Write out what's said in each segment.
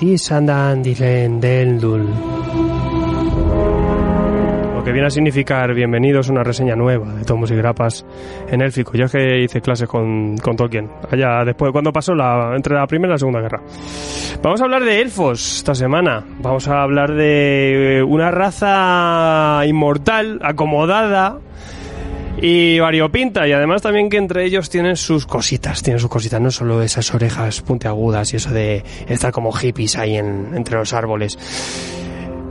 Isandan Dilen Deldul. Lo que viene a significar bienvenidos una reseña nueva de tomos y grapas en élfico. Yo es que hice clases con, con Tolkien, allá después, cuando pasó la, entre la primera y la segunda guerra. Vamos a hablar de elfos esta semana. Vamos a hablar de una raza inmortal, acomodada, y variopinta y además también que entre ellos tienen sus cositas, tienen sus cositas, no solo esas orejas puntiagudas y eso de estar como hippies ahí en, entre los árboles.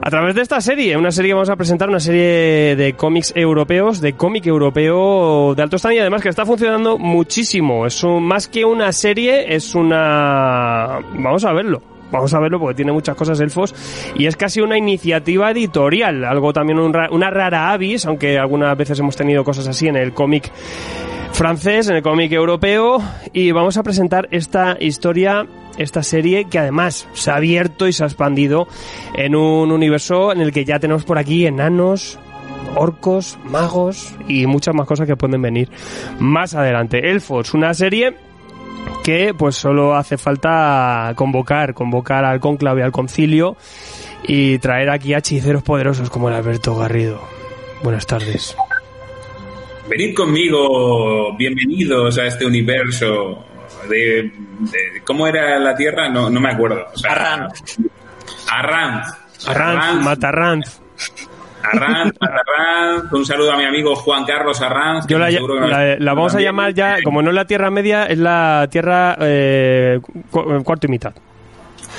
A través de esta serie, una serie que vamos a presentar, una serie de cómics europeos, de cómic europeo de alto standing, además que está funcionando muchísimo. Es un, más que una serie, es una... Vamos a verlo. Vamos a verlo porque tiene muchas cosas elfos y es casi una iniciativa editorial, algo también un ra- una rara avis, aunque algunas veces hemos tenido cosas así en el cómic francés, en el cómic europeo y vamos a presentar esta historia, esta serie que además se ha abierto y se ha expandido en un universo en el que ya tenemos por aquí enanos, orcos, magos y muchas más cosas que pueden venir más adelante. Elfos, una serie que pues solo hace falta convocar, convocar al conclave, al concilio y traer aquí a hechiceros poderosos como el Alberto Garrido. Buenas tardes. Venid conmigo, bienvenidos a este universo de, de- ¿cómo era la Tierra? No, no me acuerdo. O sea, Arranz. Arranz. Arranz, Matarranz. Arranz, Arranz. Un saludo a mi amigo Juan Carlos Arranz. que Yo la, seguro que nos- la- la vamos a llamar ya, como no es la Tierra Media, es la Tierra eh, cu- cuarto y mitad.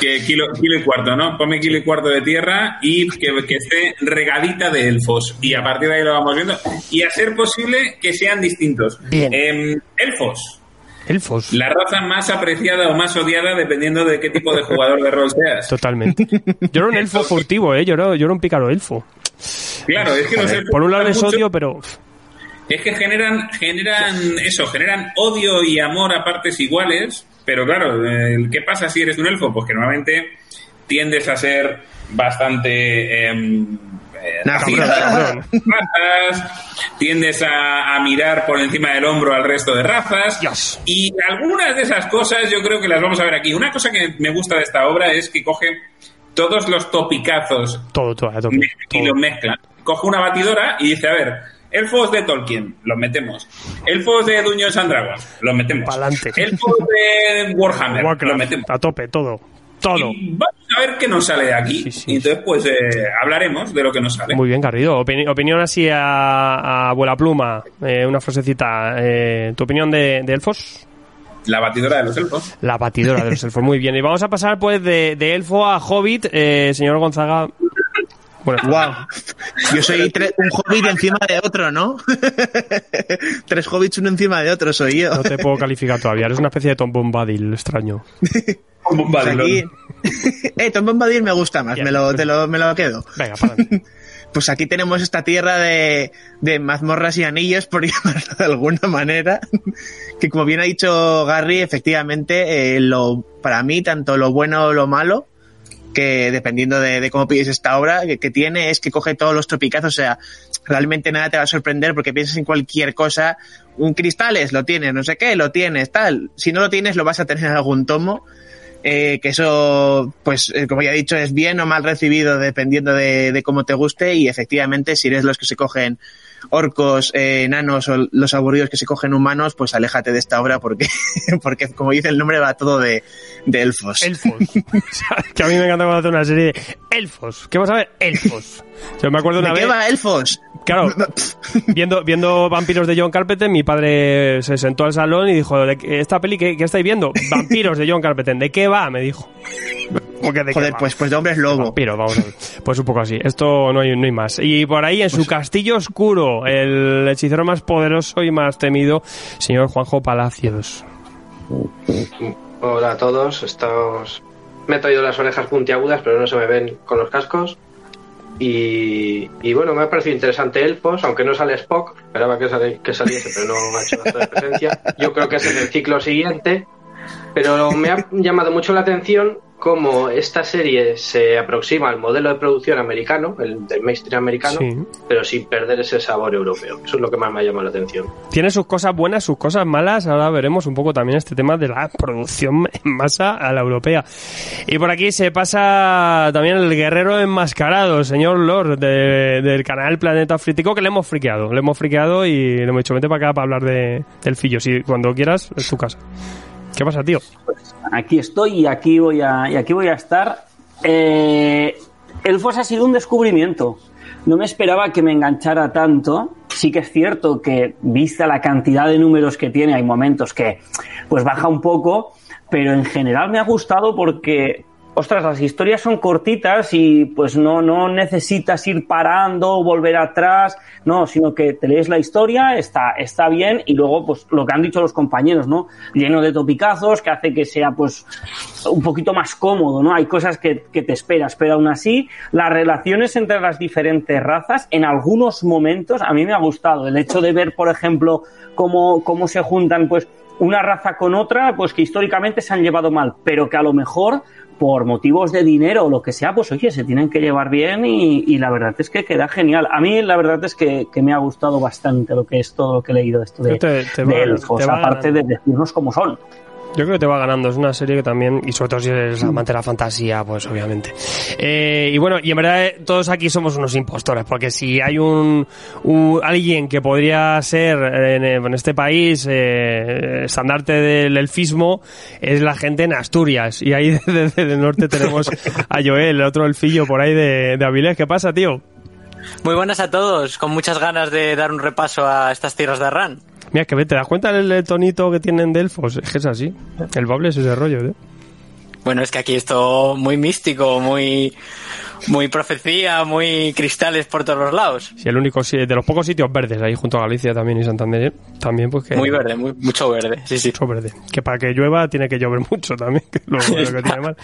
Que kilo, kilo y cuarto, ¿no? Ponme kilo y cuarto de tierra y que, que esté regadita de elfos. Y a partir de ahí lo vamos viendo. Y a ser posible que sean distintos. Bien. Em, elfos. Elfos. La raza más apreciada o más odiada dependiendo de qué tipo de jugador de rol seas. Totalmente. Yo era un elfo furtivo, ¿eh? Yo era, yo era un pícaro elfo. Claro, es que los elfos Por un lado les mucho. odio, pero... Es que generan, generan eso, generan odio y amor a partes iguales, pero claro, eh, ¿qué pasa si eres un elfo? Pues que normalmente tiendes a ser bastante... eh, Tiendes a, a mirar por encima del hombro al resto de razas Dios. y algunas de esas cosas yo creo que las vamos a ver aquí. Una cosa que me gusta de esta obra es que coge todos los topicazos Todo, todo, todo. y todo. los mezclan. Coge una batidora y dice, a ver, elfos de Tolkien, los metemos. Elfos de Dungeons and Dragons, los metemos. Pa'lante. Elfos de Warhammer, los metemos. a tope, todo. Todo. Y vamos a ver qué nos sale de aquí. Sí, sí, y entonces, pues, eh, hablaremos de lo que nos sale. Muy bien, Garrido. Opini- opinión así a, a abuela pluma, eh, una frasecita. Eh, ¿Tu opinión de, de elfos? La batidora de los elfos. La batidora de los elfos, muy bien. Y vamos a pasar pues de, de elfo a hobbit. Eh, señor Gonzaga. Bueno, Wow. Yo soy un hobbit encima de otro, ¿no? Tres hobbits uno encima de otro soy yo. no te puedo calificar todavía. Eres una especie de Tom Bombadil extraño. Pues aquí... eh, Tom Bombadil me gusta más, me lo, te lo, me lo quedo. Venga, para. Pues aquí tenemos esta tierra de, de mazmorras y anillos, por llamarlo de alguna manera, que como bien ha dicho Gary, efectivamente, eh, lo, para mí, tanto lo bueno o lo malo, que dependiendo de, cómo pides esta obra, que, que tiene es que coge todos los tropicazos, o sea, realmente nada te va a sorprender porque piensas en cualquier cosa, un cristales, lo tienes, no sé qué, lo tienes, tal. Si no lo tienes, lo vas a tener en algún tomo. eh, que eso, pues eh, como ya he dicho, es bien o mal recibido dependiendo de, de cómo te guste y efectivamente si eres los que se cogen orcos, eh, enanos o los aburridos que se cogen humanos, pues aléjate de esta obra porque, porque como dice el nombre, va todo de, de elfos. Elfos. que a mí me encanta cuando hace una serie de elfos. ¿Qué vas a ver? Elfos. Yo me acuerdo una ¿De vez. qué va elfos? Claro, viendo, viendo Vampiros de John Carpenter, mi padre se sentó al salón y dijo, "¿De qué- ¿esta peli qué, qué estáis viendo? Vampiros de John Carpenter, ¿de qué va? Me dijo. ¿Cómo que de Joder, pues, pues de hombres lobo. Vampiro, vamos. Pues un poco así. Esto no hay, no hay más. Y por ahí, en Pues su castillo oscuro, el hechicero más poderoso y más temido, señor Juanjo Palacios. Hola a todos, estos... Me he traído las orejas puntiagudas, pero no se me ven con los cascos. Y, y bueno, me ha parecido interesante Elfos, aunque no sale Spock, esperaba que, sali- que saliese, pero no ha hecho acto de presencia. Yo creo que es en el ciclo siguiente. Pero me ha llamado mucho la atención cómo esta serie se aproxima al modelo de producción americano, el del mainstream americano, Sí. pero sin perder ese sabor europeo. Eso es lo que más me ha llamado la atención. Tiene sus cosas buenas, sus cosas malas. Ahora veremos un poco también este tema de la producción en masa a la europea. Y por aquí se pasa también el guerrero enmascarado, señor Lord, de- del canal Planeta Frítico, que le hemos friqueado. Le hemos friqueado y le hemos dicho, vete para acá para hablar de, del fillo. Si cuando quieras, es tu casa. ¿Qué pasa, tío? aquí estoy y aquí voy a, y aquí voy a estar. Eh, Elfos ha sido un descubrimiento. No me esperaba que me enganchara tanto. Sí que es cierto que, vista la cantidad de números que tiene, hay momentos que pues baja un poco, pero en general me ha gustado porque, ostras, las historias son cortitas y pues no, no necesitas ir parando, volver atrás, no, sino que te lees la historia, está, está bien y luego pues lo que han dicho los compañeros, ¿no? Lleno de topicazos que hace que sea pues un poquito más cómodo, ¿no? Hay cosas que, que te esperas, pero aún así las relaciones entre las diferentes razas en algunos momentos a mí me ha gustado. El hecho de ver, por ejemplo, cómo, cómo se juntan pues una raza con otra, pues que históricamente se han llevado mal, pero que a lo mejor por motivos de dinero o lo que sea, pues oye, se tienen que llevar bien y, y la verdad es que queda genial. A mí la verdad es que, que me ha gustado bastante lo que es todo lo que he leído de esto de, Te- de elfos, aparte de decirnos cómo son. Yo creo que te va ganando. Es una serie que también, y sobre todo si eres amante de la fantasía, pues obviamente. Eh, y bueno, y en verdad eh, todos aquí somos unos impostores, porque si hay un, un- alguien que podría ser eh, en, este país eh, estandarte del elfismo, es la gente en Asturias. Y ahí desde el norte tenemos a Joel, el otro elfillo por ahí de, de Avilés. ¿Qué pasa, tío? Muy buenas a todos, con muchas ganas de dar un repaso a estas tierras de Arran. Mira, que te das cuenta del tonito que tienen de elfos. Es que es así. El bable es ese rollo, ¿eh? Bueno, es que aquí esto muy místico, muy, muy profecía, muy cristales por todos los lados. Sí, el único de los pocos sitios verdes ahí junto a Galicia también y Santander también pues que Muy verde, muy, mucho verde, sí, sí. mucho verde que para que llueva tiene que llover mucho también que lo, lo que tiene mal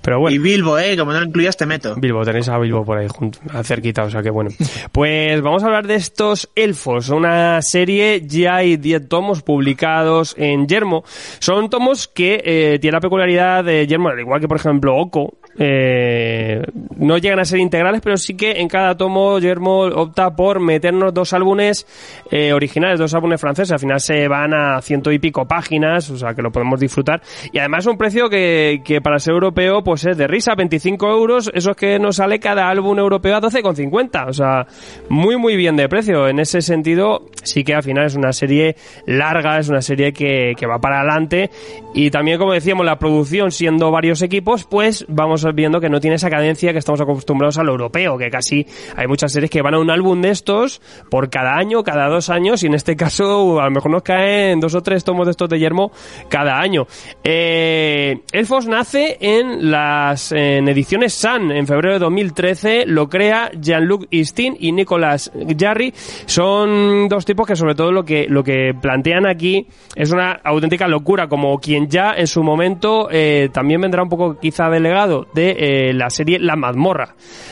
pero Y bueno Bilbo, eh, como no lo incluyas, te meto. Bilbo tenéis a Bilbo por ahí junto cerquita o sea que bueno pues vamos a hablar de estos elfos una serie ya hay 10 tomos publicados en Yermo son tomos que eh, tienen la peculiaridad de Yermo al igual que por ejemplo Oco eh, no llegan a ser integrales, pero sí que en cada tomo Yermo opta por meternos dos álbumes eh, originales, dos álbumes franceses. Al final se van a ciento y pico páginas, o sea que lo podemos disfrutar. Y además un precio que, que para ser europeo pues es de risa, 25 euros. Eso es que nos sale cada álbum europeo a 12,50. O sea, muy muy bien de precio. En ese sentido, sí que al final es una serie larga, es una serie que, que va para adelante. Y también, como decíamos, la producción siendo varios equipos, pues vamos viendo que no tiene esa cadencia que estamos acostumbrados al europeo, que casi hay muchas series que van a un álbum de estos por cada año, cada dos años, y en este caso a lo mejor nos caen dos o tres tomos de estos de Yermo cada año. Eh, Elfos nace en las ediciones Sun, en febrero de 2013, lo crea Jean-Luc Istin y Nicolas Jarry. Son dos tipos que sobre todo lo que, lo que plantean aquí es una auténtica locura, como quien ya en su momento eh, también vendrá un poco quizá delegado de eh, la serie La Mazmorra.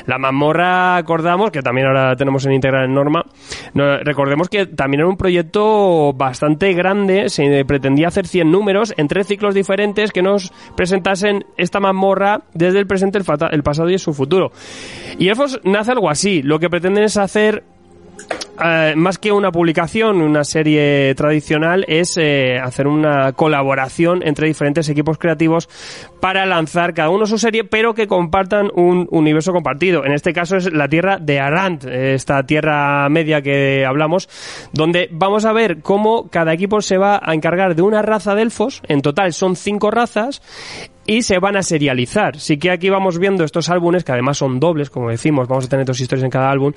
La Mazmorra, acordamos, que también ahora tenemos en Integral en Norma, no, recordemos que también era un proyecto bastante grande, se pretendía hacer 100 números en tres ciclos diferentes que nos presentasen esta mazmorra desde el presente, el, el pasado y su futuro. Y Elfos nace algo así, lo que pretenden es hacer eh, más que una publicación, una serie tradicional, es eh, hacer una colaboración entre diferentes equipos creativos para lanzar cada uno su serie, pero que compartan un universo compartido. En este caso es la tierra de Arant, esta tierra media que hablamos, donde vamos a ver cómo cada equipo se va a encargar de una raza de elfos. En total son cinco razas y se van a serializar. Sí que aquí vamos viendo estos álbumes, que además son dobles, como decimos, vamos a tener dos historias en cada álbum.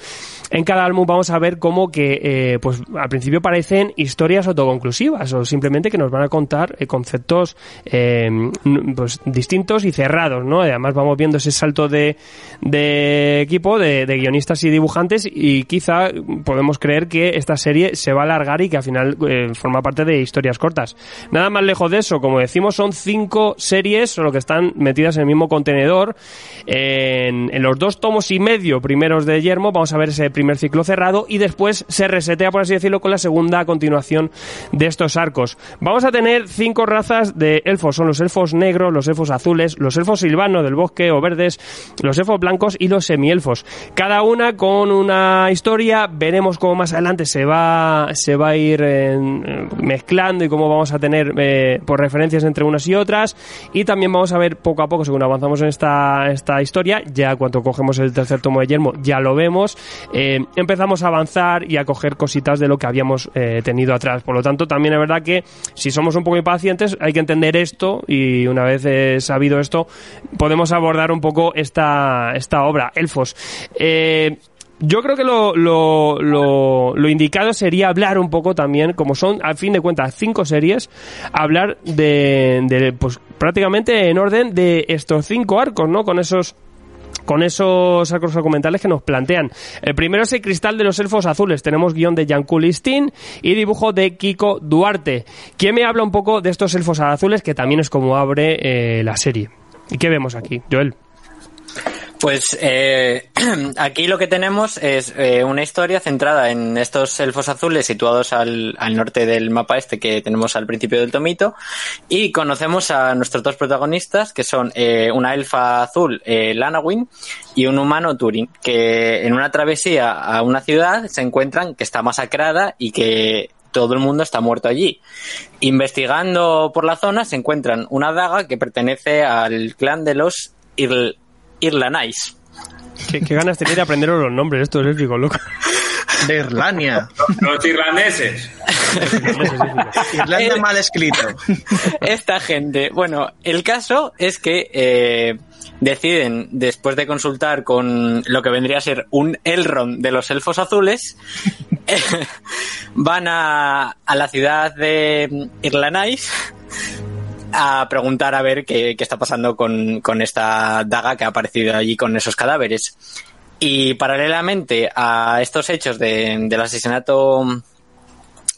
En cada álbum vamos a ver cómo que, eh, pues al principio parecen historias autoconclusivas o simplemente que nos van a contar eh, conceptos eh, pues, distintos y cerrados, ¿no? Además vamos viendo ese salto de, de equipo, de, de, guionistas y dibujantes y quizá podemos creer que esta serie se va a alargar y que al final forma parte de historias cortas. Nada más lejos de eso, como decimos, son cinco series lo que están metidas en el mismo contenedor. En, los dos tomos y medio primeros de Yermo vamos a ver ese primer ciclo cerrado y después se resetea, por así decirlo, con la segunda continuación de estos arcos. Vamos a tener cinco razas de elfos. Son los elfos negros, los elfos azules, los elfos silvanos del bosque o verdes, los elfos blancos y los semielfos. Cada una con una historia. Veremos cómo más adelante se va, se va a ir eh, mezclando y cómo vamos a tener eh, por referencias entre unas y otras. Y también vamos a ver poco a poco, según avanzamos en esta, esta historia, ya cuando cogemos el tercer tomo de Yermo, ya lo vemos, eh, empezamos a avanzar y a coger cositas de lo que habíamos eh, tenido atrás. Por lo tanto, también es verdad que si somos un poco impacientes, hay que entender esto y una vez eh, sabido esto, podemos abordar un poco esta, esta obra, Elfos. Yo creo que lo, lo, lo, lo, indicado sería hablar un poco también, como son, al fin de cuentas, cinco series, hablar de, de pues prácticamente en orden de estos cinco arcos, ¿no? Con esos con esos arcos argumentales que nos plantean. El primero es el Cristal de los Elfos Azules. Tenemos guion de Jan Kulistin y dibujo de Kiko Duarte. ¿Quién me habla un poco de estos Elfos Azules? Que también es como abre eh, la serie. ¿Y qué vemos aquí, Joel? Pues eh, aquí lo que tenemos es eh, una historia centrada en estos elfos azules situados al, al, norte del mapa este que tenemos al principio del tomito y conocemos a nuestros dos protagonistas que son eh, una elfa azul, eh, Lanawin, y un humano Turing, que en una travesía a una ciudad se encuentran que está masacrada y que todo el mundo está muerto allí. Investigando por la zona se encuentran una daga que pertenece al clan de los Irl Irlanais. ¿Qué, qué ganas tenía de aprenderos los nombres, esto es élfico, loco. De Irlania. Los irlandeses. Irlanda mal escrito. Esta gente. Bueno, el caso es que eh, deciden, después de consultar con lo que vendría a ser un Elrond de los elfos azules, van a, a la ciudad de Irlanais a preguntar a ver qué, qué está pasando con, con, esta daga que ha aparecido allí con esos cadáveres. Y paralelamente a estos hechos de, del asesinato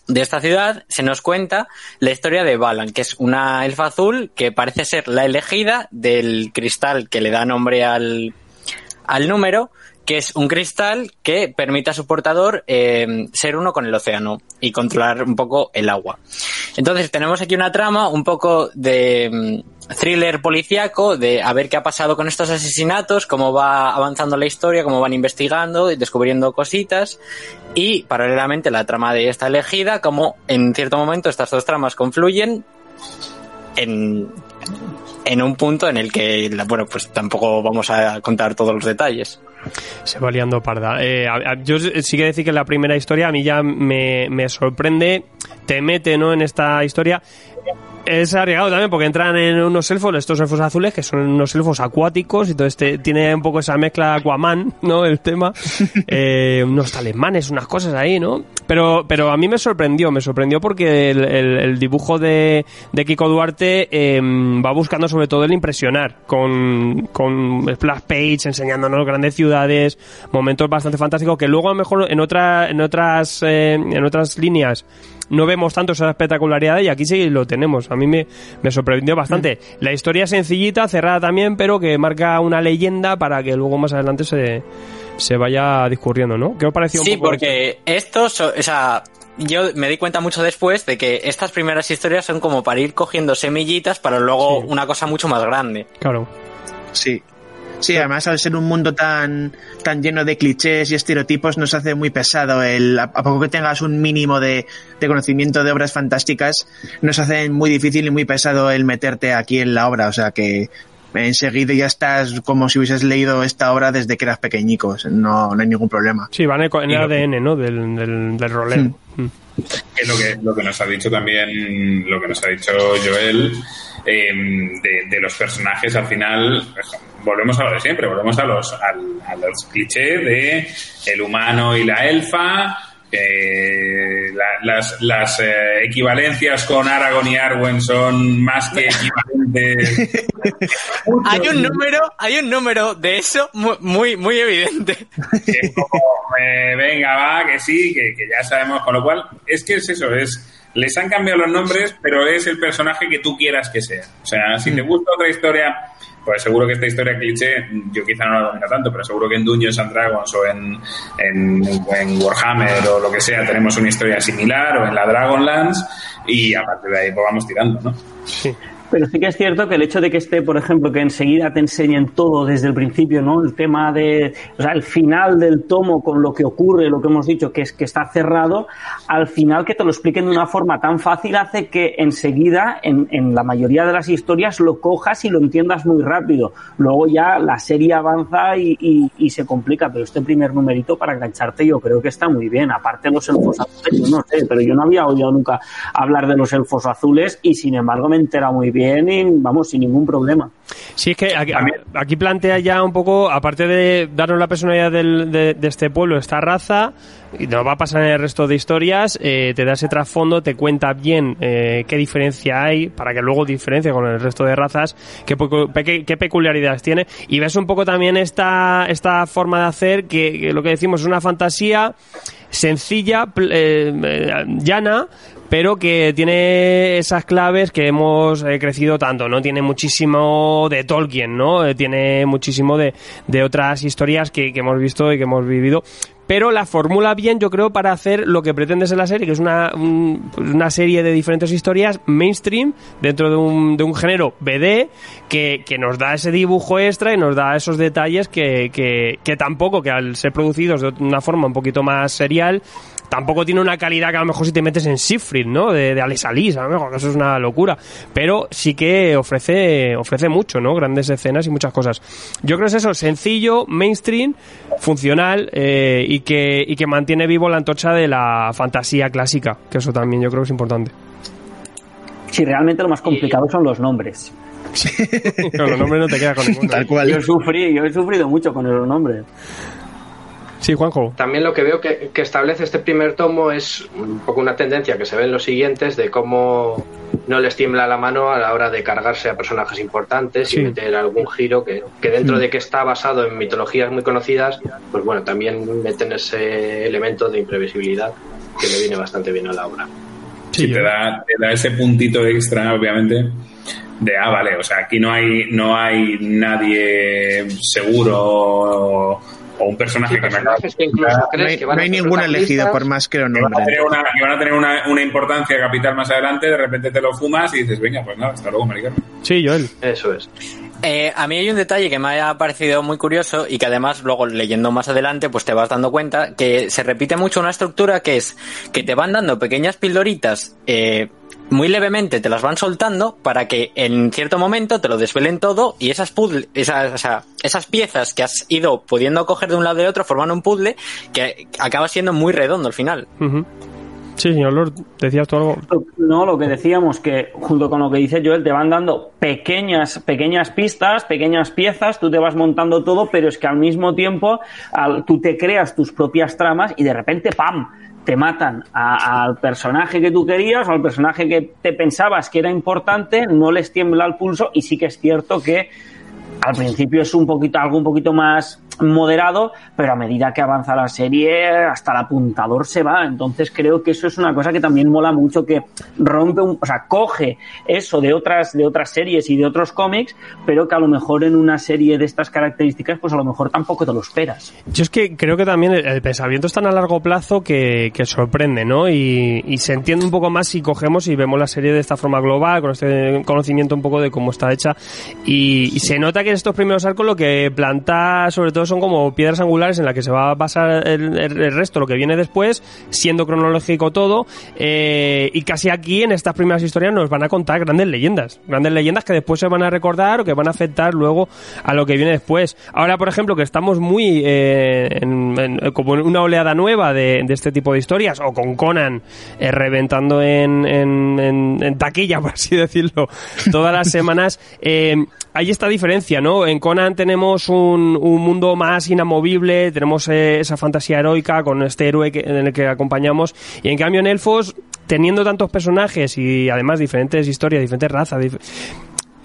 de esta ciudad, se nos cuenta la historia de Balan, que es una elfa azul que parece ser la elegida del cristal que le da nombre al, al número, que es un cristal que permite a su portador eh, ser uno con el océano y controlar un poco el agua. Entonces tenemos aquí una trama un poco de mm, thriller policíaco, de a ver qué ha pasado con estos asesinatos, cómo va avanzando la historia, cómo van investigando y descubriendo cositas y paralelamente la trama de esta elegida, como en cierto momento estas dos tramas confluyen en en un punto en el que, bueno, pues tampoco vamos a contar todos los detalles. Se va liando parda. Eh, a, a, yo sí que decir que la primera historia a mí ya me, me sorprende, te mete ¿no? en esta historia es arriesgado también porque entran en unos elfos, estos elfos azules, que son unos elfos acuáticos, y todo este tiene un poco esa mezcla Aquaman, ¿no? El tema. Eh, unos talismanes, unas cosas ahí, ¿no? Pero, pero a mí me sorprendió, me sorprendió porque el, el, el dibujo de, de, Kiko Duarte eh, va buscando sobre todo el impresionar, con, con splash page, enseñándonos grandes ciudades, momentos bastante fantásticos que luego a lo mejor en, otra, en, otras, eh, en otras líneas no vemos tanto esa espectacularidad y aquí sí lo tenemos. A mí me, me sorprendió bastante. Mm. La historia sencillita, cerrada también, pero que marca una leyenda para que luego más adelante se, se vaya discurriendo, ¿no? ¿Qué os pareció sí, un poco? porque estos, o sea, yo me di cuenta mucho después de que estas primeras historias son como para ir cogiendo semillitas para luego sí. una cosa mucho más grande. Claro. Sí. Sí, además al ser un mundo tan, tan lleno de clichés y estereotipos nos hace muy pesado el, a a poco que tengas un mínimo de, de conocimiento de obras fantásticas, nos hace muy difícil y muy pesado el meterte aquí en la obra, o sea que enseguida ya estás como si hubieses leído esta obra desde que eras pequeñico, no, no hay ningún problema. Sí, van en el ADN, ¿no? Del, del, del rolero. Mm. que lo que lo que nos ha dicho también lo que nos ha dicho Joel eh, de, de los personajes al final volvemos a lo de siempre volvemos a los al, a los clichés de el humano y la elfa eh, la- las, las eh, equivalencias con Aragorn y Arwen son más que equivalentes Hay un número, hay un número de eso mu- muy, muy evidente. que es como, eh, venga, va, que sí, que, que ya sabemos, con lo cual, es que es eso, es les han cambiado los nombres, pero es el personaje que tú quieras que sea. O sea, si te gusta otra historia, pues seguro que esta historia cliché, yo quizá no la domino tanto, pero seguro que en Dungeons and Dragons o en, en, en Warhammer o lo que sea tenemos una historia similar, o en la Dragonlance, y a partir de ahí pues vamos tirando, ¿no? Sí. Pero sí que es cierto que el hecho de que esté, por ejemplo, que enseguida te enseñen todo desde el principio, ¿no? El tema de, o sea, el final del tomo con lo que ocurre, lo que hemos dicho, que es que está cerrado, al final que te lo expliquen de una forma tan fácil hace que enseguida, en, la mayoría de las historias, lo cojas y lo entiendas muy rápido. Luego ya la serie avanza y, y- y se complica, pero este primer numerito para engancharte yo creo que está muy bien. Aparte los elfos azules, yo no sé, pero yo no había oído nunca hablar de los elfos azules y sin embargo me entera muy bien y vamos, sin ningún problema. Sí, es que aquí, aquí plantea ya un poco, aparte de darnos la personalidad del- de, de este pueblo, esta raza, y nos va a pasar en el resto de historias, eh, te da ese trasfondo, te cuenta bien eh, qué diferencia hay, para que luego diferencie con el resto de razas, qué, qué peculiaridades tiene, y ves un poco también esta, esta forma de hacer, que, que lo que decimos es una fantasía sencilla, eh, llana, pero que tiene esas claves que hemos eh, crecido tanto, ¿no? Tiene muchísimo de Tolkien, ¿no? Eh, tiene muchísimo de, de otras historias que, que hemos visto y que hemos vivido. Pero la formula bien, yo creo, para hacer lo que pretendes en la serie, que es una, un- una serie de diferentes historias mainstream dentro de un, de un género BD que, que nos da ese dibujo extra y nos da esos detalles que, que, que tampoco, que al ser producidos de una forma un poquito más serial, tampoco tiene una calidad que a lo mejor si te metes en Siegfried, ¿no? De, de Alex Alice, a lo mejor, que eso es una locura. Pero sí que ofrece, ofrece mucho, ¿no? Grandes escenas y muchas cosas. Yo creo que es eso, sencillo, mainstream, funcional eh, y, que, y que mantiene vivo la antorcha de la fantasía clásica, que eso también yo creo que es importante. Si realmente lo más complicado son los nombres. Pero los nombres no te quedas con ninguno. Tal cual. Yo sufrí, yo he sufrido mucho con esos nombres. Sí, Juanjo. También lo que veo que, que establece este primer tomo es un poco una tendencia que se ve en los siguientes de cómo no les tiembla la mano a la hora de cargarse a personajes importantes Sí. y meter algún giro que, que dentro de que está basado en mitologías muy conocidas, pues bueno, también meten ese elemento de imprevisibilidad que le viene bastante bien a la obra. Sí, te da, te da ese puntito extra, obviamente, de, ah, vale, o sea, aquí no hay, no hay nadie seguro o, un personaje Sí, que me que incluso No crees hay, que van no a hay ser ningún elegido, por más que lo que van a tener, una, que van a tener una, una importancia capital más adelante, de repente te lo fumas y dices, venga, pues nada, hasta luego, Mari Carmen. Sí, Joel. Eso es. Eh, a mí hay un detalle que me ha parecido muy curioso y que además luego leyendo más adelante pues te vas dando cuenta que se repite mucho una estructura que es que te van dando pequeñas pildoritas eh, muy levemente te las van soltando para que en cierto momento te lo desvelen todo y esas puzzle, esas, o sea, esas piezas que has ido pudiendo coger de un lado de otro forman un puzzle que acaba siendo muy redondo al final. Sí, señor Lord, decías tú algo. No, lo que decíamos que junto con lo que dice Joel te van dando pequeñas pequeñas pistas, pequeñas piezas, tú te vas montando todo, pero es que al mismo tiempo al- tú te creas tus propias tramas y de repente ¡pam! te matan al personaje que tú querías, al personaje que te pensabas que era importante, no les tiembla el pulso y sí que es cierto que al principio es un poquito algo un poquito más moderado, pero a medida que avanza la serie, hasta el apuntador se va. Entonces creo que eso es una cosa que también mola mucho, que rompe, un, o sea, coge eso de otras, de otras series y de otros cómics, pero que a lo mejor en una serie de estas características, pues a lo mejor tampoco te lo esperas. Yo es que creo que también el, pensamiento es tan a largo plazo que, sorprende, ¿no? Y, se entiende un poco más si cogemos y vemos la serie de esta forma global, con este conocimiento un poco de cómo está hecha. Y se nota que en estos primeros arcos lo que planta, sobre todo, son como piedras angulares en las que se va a basar el, resto, lo que viene después, siendo cronológico todo. eh, y casi aquí, en estas primeras historias, nos van a contar grandes leyendas. Grandes leyendas que después se van a recordar o que van a afectar luego a lo que viene después. Ahora, por ejemplo, que estamos muy eh, en, como en una oleada nueva de, este tipo de historias, o con Conan eh, reventando en, en, taquilla, por así decirlo, todas las semanas. hay esta diferencia, ¿no? En Conan tenemos un mundo más inamovible, tenemos eh, esa fantasía heroica con este héroe que- en el que acompañamos, y en cambio en Elfos, teniendo tantos personajes y además diferentes historias, diferentes razas, dif-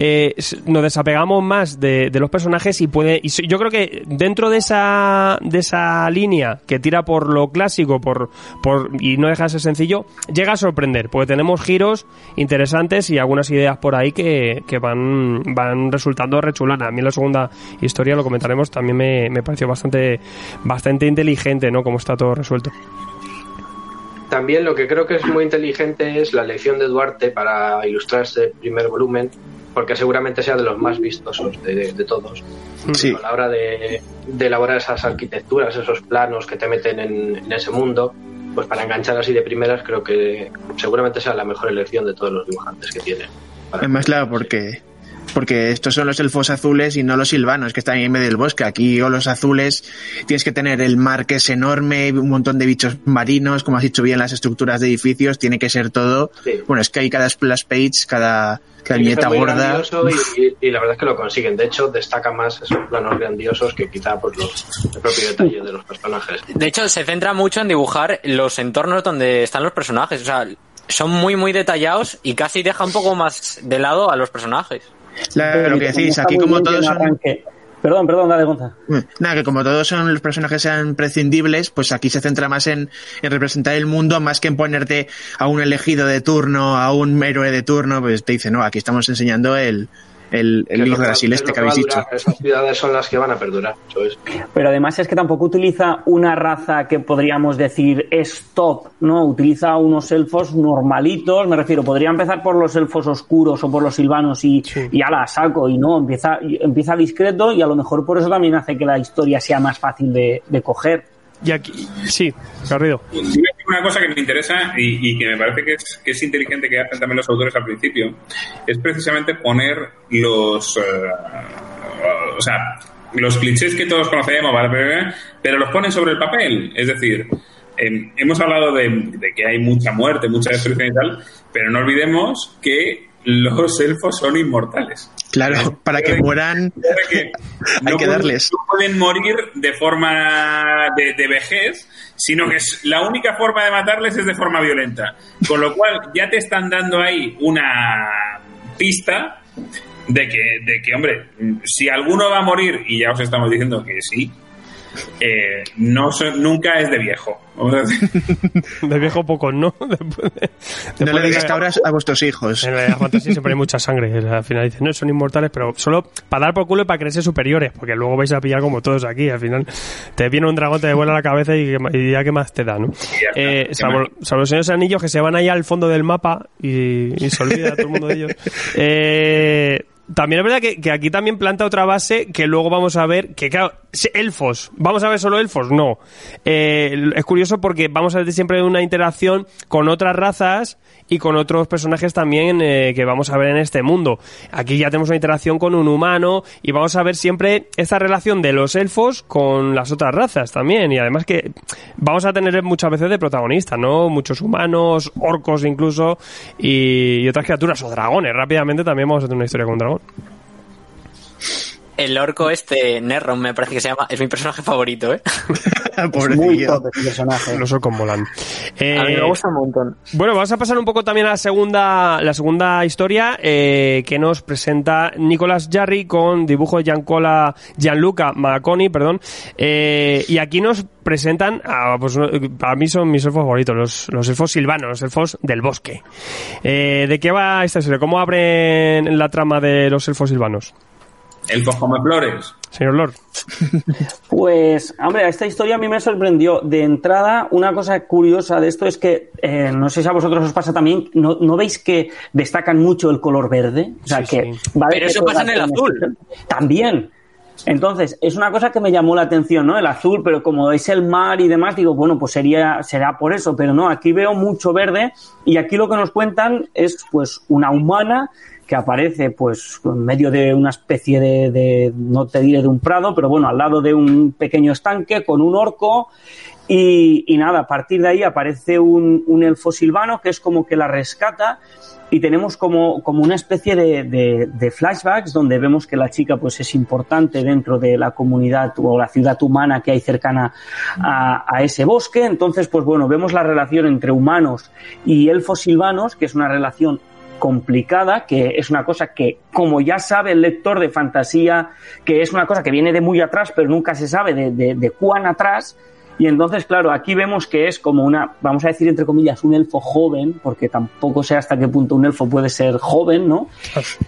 eh, nos desapegamos más de, los personajes y puede y yo creo que dentro de esa de esa línea que tira por lo clásico por por y no deja de ser sencillo llega a sorprender porque tenemos giros interesantes y algunas ideas por ahí que, que van van resultando rechulanas. A mí la segunda historia lo comentaremos también me, me pareció bastante bastante inteligente no como está todo resuelto. También lo que creo que es muy inteligente es la elección de Duarte para ilustrar este primer volumen, porque seguramente sea de los más vistosos de, de todos. Sí. A la hora de, de elaborar esas arquitecturas, esos planos que te meten en, en ese mundo, pues para enganchar así de primeras creo que seguramente sea la mejor elección de todos los dibujantes que tiene. Para- Además, claro, porque, porque estos son los elfos azules y no los silvanos que están ahí en medio del bosque. Aquí o los azules tienes que tener el mar que es enorme, un montón de bichos marinos, como has dicho bien, las estructuras de edificios, tiene que ser todo. Sí. Bueno, es que hay cada splash page, cada, cada viñeta gorda. grandioso Y, y- y la verdad es que lo consiguen. De hecho, destaca más esos planos grandiosos que quizá pues, los, el propio detalle de los personajes. De hecho, se centra mucho en dibujar los entornos donde están los personajes. O sea, son muy, muy detallados y casi deja un poco más de lado a los personajes. La- lo que decís, aquí como todos son... Perdón, perdón, dale, Gonza. Nada, que como todos son los personajes sean prescindibles, pues aquí se centra más en, en representar el mundo más que en ponerte a un elegido de turno, a un héroe de turno, pues te dice, no, aquí estamos enseñando el, el, el lo que- este que habéis dicho. Esas ciudades son las que van a perdurar. Pero además es que tampoco utiliza una raza que podríamos decir es top, ¿no? Utiliza unos elfos normalitos, me refiero, podría empezar por los elfos oscuros o por los silvanos y, y ala, saco, y no, empieza, empieza discreto y a lo mejor por eso también hace que la historia sea más fácil de, de coger. Y aquí sí Garrido una cosa que me interesa y, y que me parece que es, que es inteligente que hacen también los autores al principio, es precisamente poner los, eh, o sea, los clichés que todos conocemos, pero los ponen sobre el papel. Es decir, em, hemos hablado de, de que hay mucha muerte, mucha destrucción y tal, pero no olvidemos que los elfos son inmortales. Claro, para que mueran que hay que darles. no pueden morir de forma de, de vejez, sino que es, la única forma de matarles es de forma violenta. Con lo cual ya te están dando ahí una pista de que, de que hombre, si alguno va a morir, y ya os estamos diciendo que sí, eh, no so- nunca es de viejo. De viejo poco no Después de- No le digas cabras a vuestros hijos. En la fantasía siempre hay mucha sangre. Al final dicen, no, son inmortales, pero solo para dar por culo y para creerse superiores, porque luego vais a pillar como todos aquí. Al final te viene un dragón, te devuelve la cabeza y, y ya que más te da, ¿no? Eh, ¿Qué salvo, salvo los señores anillos que se van ahí al fondo del mapa y, y se olvida todo el mundo de ellos. Eh, también es verdad que, que aquí también planta otra base que luego vamos a ver que, claro, elfos. ¿Vamos a ver solo elfos? No. Eh, es curioso porque vamos a ver siempre una interacción con otras razas y con otros personajes también eh, que vamos a ver en este mundo. Aquí ya tenemos una interacción con un humano y vamos a ver siempre esta relación de los elfos con las otras razas también. Y además que vamos a tener muchas veces de protagonistas, ¿no? Muchos humanos, orcos incluso y, y otras criaturas o dragones. Rápidamente también vamos a tener una historia con un dragón. El orco este, Nerron, me parece que se llama, es mi personaje favorito, ¿eh? Muy top ese personaje. Los orcos molan. Eh, A mí me gusta un montón. Bueno, vamos a pasar un poco también a la segunda, la segunda historia eh, que nos presenta Nicolás Jarry con dibujo de Giancola, Gianluca Marconi, perdón. Eh, y aquí nos presentan, a, pues, para mí son mis elfos favoritos, los, los elfos silvanos, los elfos del bosque. Eh, ¿De qué va esta historia? ¿Cómo abren la trama de los elfos silvanos? Elfos come flores. Señor Lord. Pues, hombre, esta historia a mí me sorprendió. De entrada, una cosa curiosa de esto es que, eh, no sé si a vosotros os pasa también, ¿no, no veis que destacan mucho el color verde? O sea, Sí, que sí. Pero que eso pasa en el azul. También. Entonces, es una cosa que me llamó la atención, ¿no? El azul, pero como es el mar y demás, digo, bueno, pues sería, será por eso, pero no, aquí veo mucho verde y aquí lo que nos cuentan es, pues, una humana que aparece, pues, en medio de una especie de, no te diré de un prado, pero bueno, al lado de un pequeño estanque con un orco y, nada, a partir de ahí aparece un, elfo silvano que es como que la rescata y tenemos como, como una especie de flashbacks donde vemos que la chica pues es importante dentro de la comunidad o la ciudad humana que hay cercana a, a ese bosque. Entonces, pues bueno, vemos la relación entre humanos y elfos silvanos, que es una relación complicada, que es una cosa que, como ya sabe el lector de fantasía, que es una cosa que viene de muy atrás, pero nunca se sabe de, de, de cuán atrás, y entonces, claro, aquí vemos que es como una, vamos a decir entre comillas, un elfo joven, porque tampoco sé hasta qué punto un elfo puede ser joven, ¿no?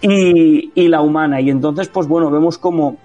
Y, y la humana. Y entonces, pues bueno, vemos como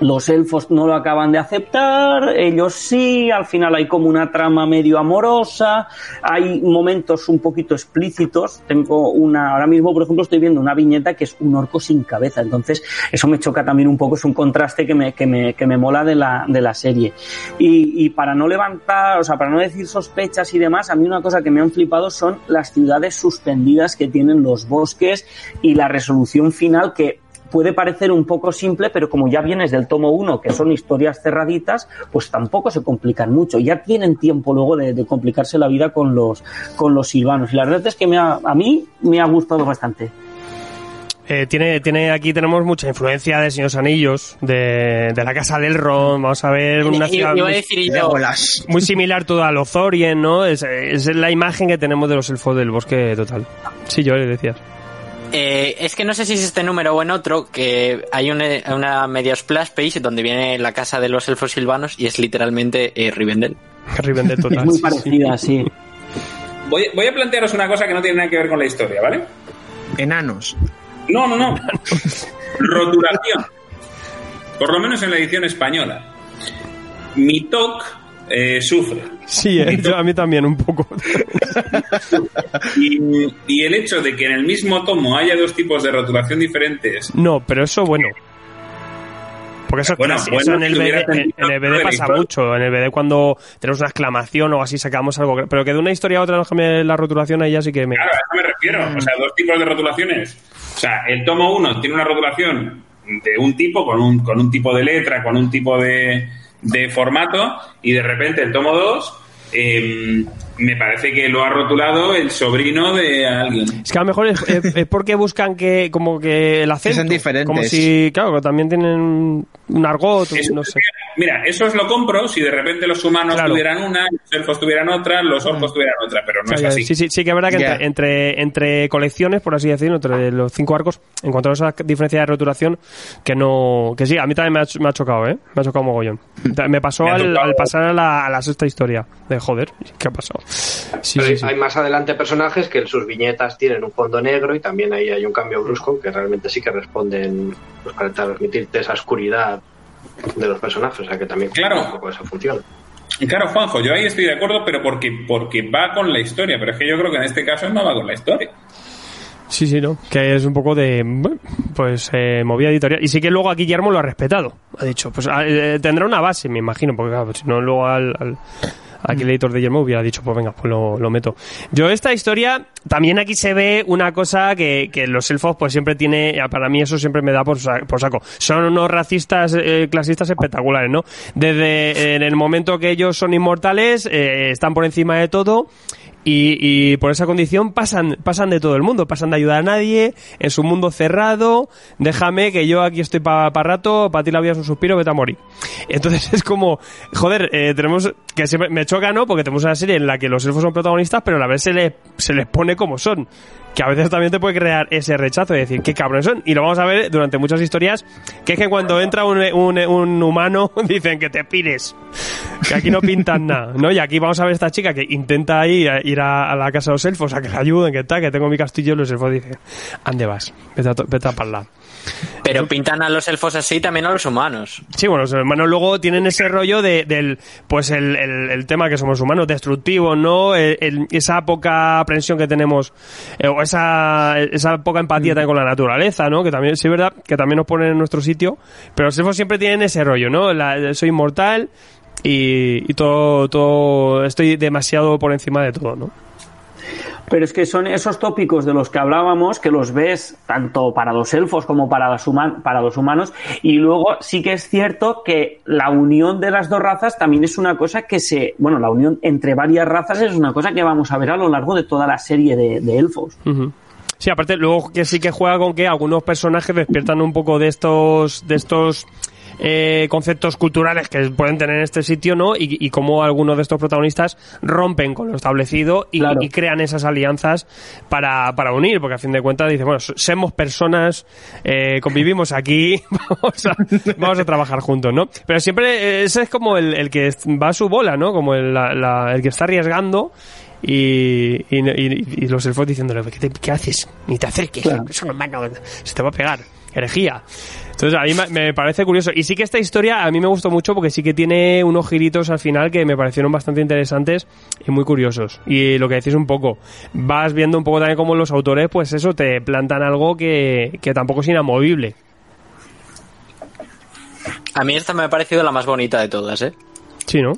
los elfos no lo acaban de aceptar, ellos sí, al final hay como una trama medio amorosa, hay momentos un poquito explícitos, tengo una, ahora mismo por ejemplo estoy viendo una viñeta que es un orco sin cabeza, entonces eso me choca también un poco, es un contraste que me, que me, que me mola de la, de la serie. Y, y para no levantar, o sea, para no decir sospechas y demás, a mí una cosa que me han flipado son las ciudades suspendidas que tienen los bosques y la resolución final que puede parecer un poco simple, pero como ya vienes del tomo 1, que son historias cerraditas, pues tampoco se complican mucho. Ya tienen tiempo luego de, de complicarse la vida con los, con los silvanos. Y la verdad es que me ha- a mí me ha gustado bastante. Eh, tiene, tiene, aquí tenemos mucha influencia de Señores Anillos, de, de la Casa del Ron. Vamos a ver una ciudad muy, muy similar todo a Lothlórien, ¿no? Es, es la imagen que tenemos de los elfos del bosque total. Sí, yo le decías. Eh, es que no sé si es este número o en otro, que hay una, una medio splash page donde viene la casa de los elfos silvanos y es literalmente eh, Rivendell. Rivendell total. Es muy parecida, sí. Voy, voy a plantearos una cosa que no tiene nada que ver con la historia, ¿vale? Enanos. No, no, no. Rotulación. Por lo menos en la edición española. Mi TOC eh, sufre. Sí, eh, yo- a mí también un poco. Y, y el hecho de que en el mismo tomo haya dos tipos de rotulación diferentes. No, pero eso bueno. Porque eso, es Bueno, clásico, bueno, eso en el BD, en, tenido en el BD todo el pasa mucho. En el BD cuando tenemos una exclamación o así sacamos algo. Pero que de una historia a otra nos cambie la rotulación ahí ya sí que me... Claro, a eso me refiero. O sea, dos tipos de rotulaciones. O sea, el tomo 1 tiene una rotulación de un tipo, con un, con un tipo de letra, con un tipo de, de formato, y de repente el tomo 2 me parece que lo ha rotulado el sobrino de alguien. Es que a lo mejor es, es- es porque buscan que como que el acento... sean diferentes. Como si, claro, que también tienen un argot, Eso- no sé. Mira, eso os lo compro si de repente los humanos Claro. tuvieran una, los elfos tuvieran otra, los orcos tuvieran otra, pero no O sea, es así. Sí, sí, sí que es verdad que entre, entre, entre colecciones, por así decirlo, entre los cinco arcos, encontramos esa diferencia de rotulación que no... Que sí, a mí también me ha, ch- me ha chocado, ¿eh? Me ha chocado mogollón. Me pasó Me ha al, al pasar a la, a la sexta historia. De joder, ¿qué ha pasado? Sí, Pero sí, hay- sí. hay más adelante personajes que en sus viñetas tienen un fondo negro y también ahí hay un cambio brusco que realmente sí que responden pues, para transmitirte esa oscuridad de los personajes, o sea que también Claro. un poco esa función. Y claro, Juanjo, yo ahí estoy de acuerdo, pero porque, porque va con la historia. Pero es que yo creo que en este caso no va con la historia. Sí, sí, ¿no? Que es un poco de, pues, eh, movida editorial. Y sí que luego a Guillermo lo ha respetado. Ha dicho, pues ah, eh, tendrá una base, me imagino, porque claro, si no luego al, al- aquí el editor de Guillermo hubiera dicho, pues venga, pues lo, meto. Yo esta historia, también aquí se ve una cosa que, que los elfos pues siempre tiene, para mí eso siempre me da por, por saco. Son unos racistas, eh, clasistas espectaculares, ¿no? Desde en el momento que ellos son inmortales, eh, están por encima de todo y, y por esa condición pasan, pasan de todo el mundo, pasan de ayudar a nadie, en su mundo cerrado, déjame que yo aquí estoy para rato, para ti la vida es un suspiro, vete a morir. Entonces es como, joder, eh, tenemos, que siempre me choca, ¿no? Porque tenemos una serie en la que los elfos son protagonistas, pero a la vez se, le, se les pone como son. Que a veces también te puede crear ese rechazo de decir, qué cabrones son. Y lo vamos a ver durante muchas historias, que es que cuando entra un, un, humano, dicen que te pires. Que aquí no pintan nada, ¿no? Y aquí vamos a ver esta chica que intenta ir, a- ir a, la casa de los elfos a que la ayuden, que tal, que tengo mi castillo, y los elfos dicen, ande vas, vete a, vete a parlar. Pero pintan a los elfos así también a los humanos. Sí, bueno, los hermanos luego tienen ese rollo de, del, pues el, el, el tema que somos humanos, destructivos, ¿no? El- el- esa poca aprensión que tenemos, eh, o esa, esa poca empatía también con la naturaleza, ¿no? Que también, sí es verdad, que también nos ponen en nuestro sitio, pero los elfos siempre tienen ese rollo, ¿no? La- soy inmortal y, y todo, todo, estoy demasiado por encima de todo, ¿no? Pero es que son esos tópicos de los que hablábamos que los ves tanto para los elfos como para, las para los humanos. Y luego sí que es cierto que la unión de las dos razas también es una cosa que se. Bueno, la unión entre varias razas es una cosa que vamos a ver a lo largo de toda la serie de, elfos. Sí, aparte luego que sí que juega con que algunos personajes despiertan un poco de estos de estos eh, conceptos culturales que pueden tener en este sitio, ¿no? Y, y cómo algunos de estos protagonistas rompen con lo establecido y, Claro. y crean esas alianzas para, para unir, porque a fin de cuentas dice, bueno, somos personas, eh, convivimos aquí, vamos a, vamos a trabajar juntos, ¿no? Pero siempre eh, ese es como el, el que va a su bola, ¿no? Como el, la- la- el que está arriesgando y, y, y- y los elfos diciéndole, ¿qué, te- qué haces? Ni te acerques, Claro. es un hermano, se te va a pegar, herejía. Entonces a mí me, parece curioso. Y sí que esta historia a mí me gustó mucho porque sí que tiene unos giritos al final que me parecieron bastante interesantes y muy curiosos. Y lo que decís un poco, vas viendo un poco también como los autores, pues eso, te plantan algo que, que tampoco es inamovible. A mí esta me ha parecido la más bonita de todas, ¿eh? Sí, ¿no?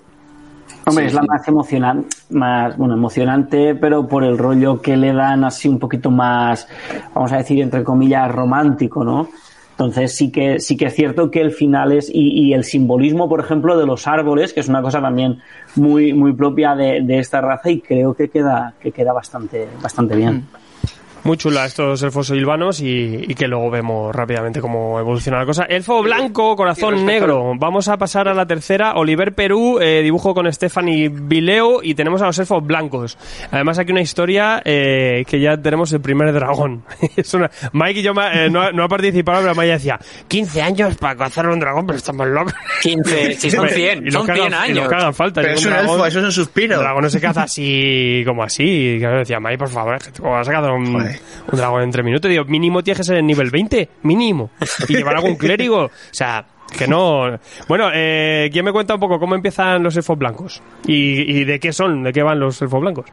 Hombre, Sí, es la sí. más emocionante, más, bueno, emocionante, pero por el rollo que le dan así un poquito más, vamos a decir, entre comillas, romántico, ¿no? Entonces sí que, sí que es cierto que el final es, y, y el simbolismo, por ejemplo, de los árboles, que es una cosa también muy, muy propia de, de esta raza y creo que queda, que queda bastante, bastante bien. Muy chula estos elfos silvanos y, y que luego vemos rápidamente cómo evoluciona la cosa. Elfo blanco, corazón negro. Vamos a pasar a la tercera. Oliver Perú, eh, dibujo con Stephanie Vileo y tenemos a los elfos blancos. Además aquí una historia eh, que ya tenemos el primer dragón. es una... Mike y yo eh, no, ha- no ha participado, pero Mike decía 15 años para cazar un dragón, pero estamos locos. 15, si son 100, Y los son que 100 hagan- y los años. que hagan falta. Pero Yo es un un dragón- elfo, eso es un suspiro. el dragón no se caza así, como así. Y yo decía, May, por favor, es que ¿cómo vas a cazar un, Joder. Un dragón en tres minutos? Digo, mínimo tiene que ser en nivel 20, mínimo. Y llevar algún clérigo. O sea, que no. Bueno, eh, ¿quién me cuenta un poco cómo empiezan los elfos blancos? ¿Y, y de qué son? ¿De qué van los elfos blancos?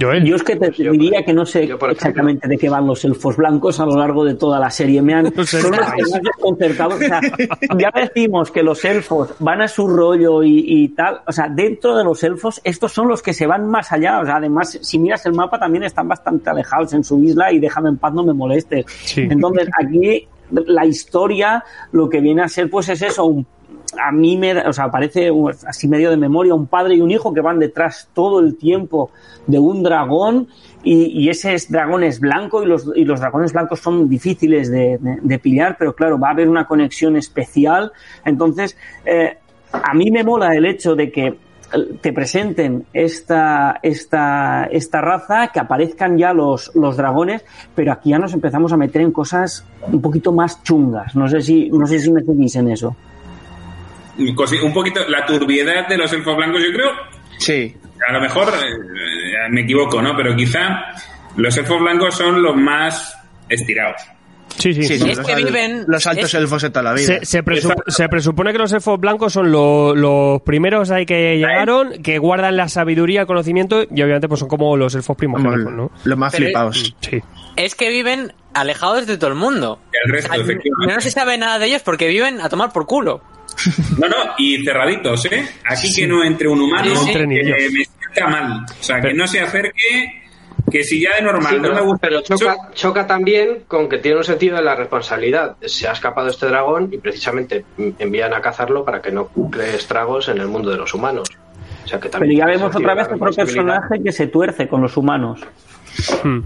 Joel. Yo es que te diría que no sé exactamente de qué van los elfos blancos a lo largo de toda la serie. Me han, No sé, son los que guys. más desconcertados. O sea, ya decimos que los elfos van a su rollo y, y tal. O sea, dentro de los elfos, estos son los que se van más allá. O sea, además, si miras el mapa, también están bastante alejados en su isla y déjame en paz, no me molestes. Sí. Entonces, aquí la historia lo que viene a ser, pues es eso, un a mí me, o sea, parece así medio de memoria un padre y un hijo que van detrás todo el tiempo de un dragón y, ese es- dragón es blanco y los, y los dragones blancos son difíciles de pillar, pero claro, va a haber una conexión especial. Entonces, eh, a mí me mola el hecho de que eh, te presenten esta, esta, esta raza, que aparezcan ya los, los dragones, pero aquí ya nos empezamos a meter en cosas un poquito más chungas. No sé si, no sé si me seguís en eso. Un poquito la turbiedad de los elfos blancos, yo creo, Sí. a lo mejor eh, me equivoco, ¿no? Pero quizá los elfos blancos son los más estirados. Sí, sí. Sí, sí. Es los, que viven- los altos es- elfos de toda la vida. Se, se, presup- Exacto. se presupone que los elfos blancos son lo- los primeros ahí que llegaron, que guardan la sabiduría, el conocimiento, y obviamente pues son como los elfos primogénitos, ¿no? Los más Pero- flipados. Sí. Es que viven alejados de todo el mundo. El resto, Ay, efectivamente. No se sabe nada de ellos porque viven a tomar por culo. No, no, y cerraditos, ¿eh? Aquí que no entre un humano, Sí, sí. Que ellos. me sienta mal. O sea, que no se acerque, que si ya de normal Sí, no pero, me gusta pero choca, choca también con que tiene un sentido de la responsabilidad. Se ha escapado este dragón y precisamente envían a cazarlo para que no cree estragos en el mundo de los humanos. O sea que Pero ya vemos otra vez otro personaje que se tuerce con los humanos. Hmm.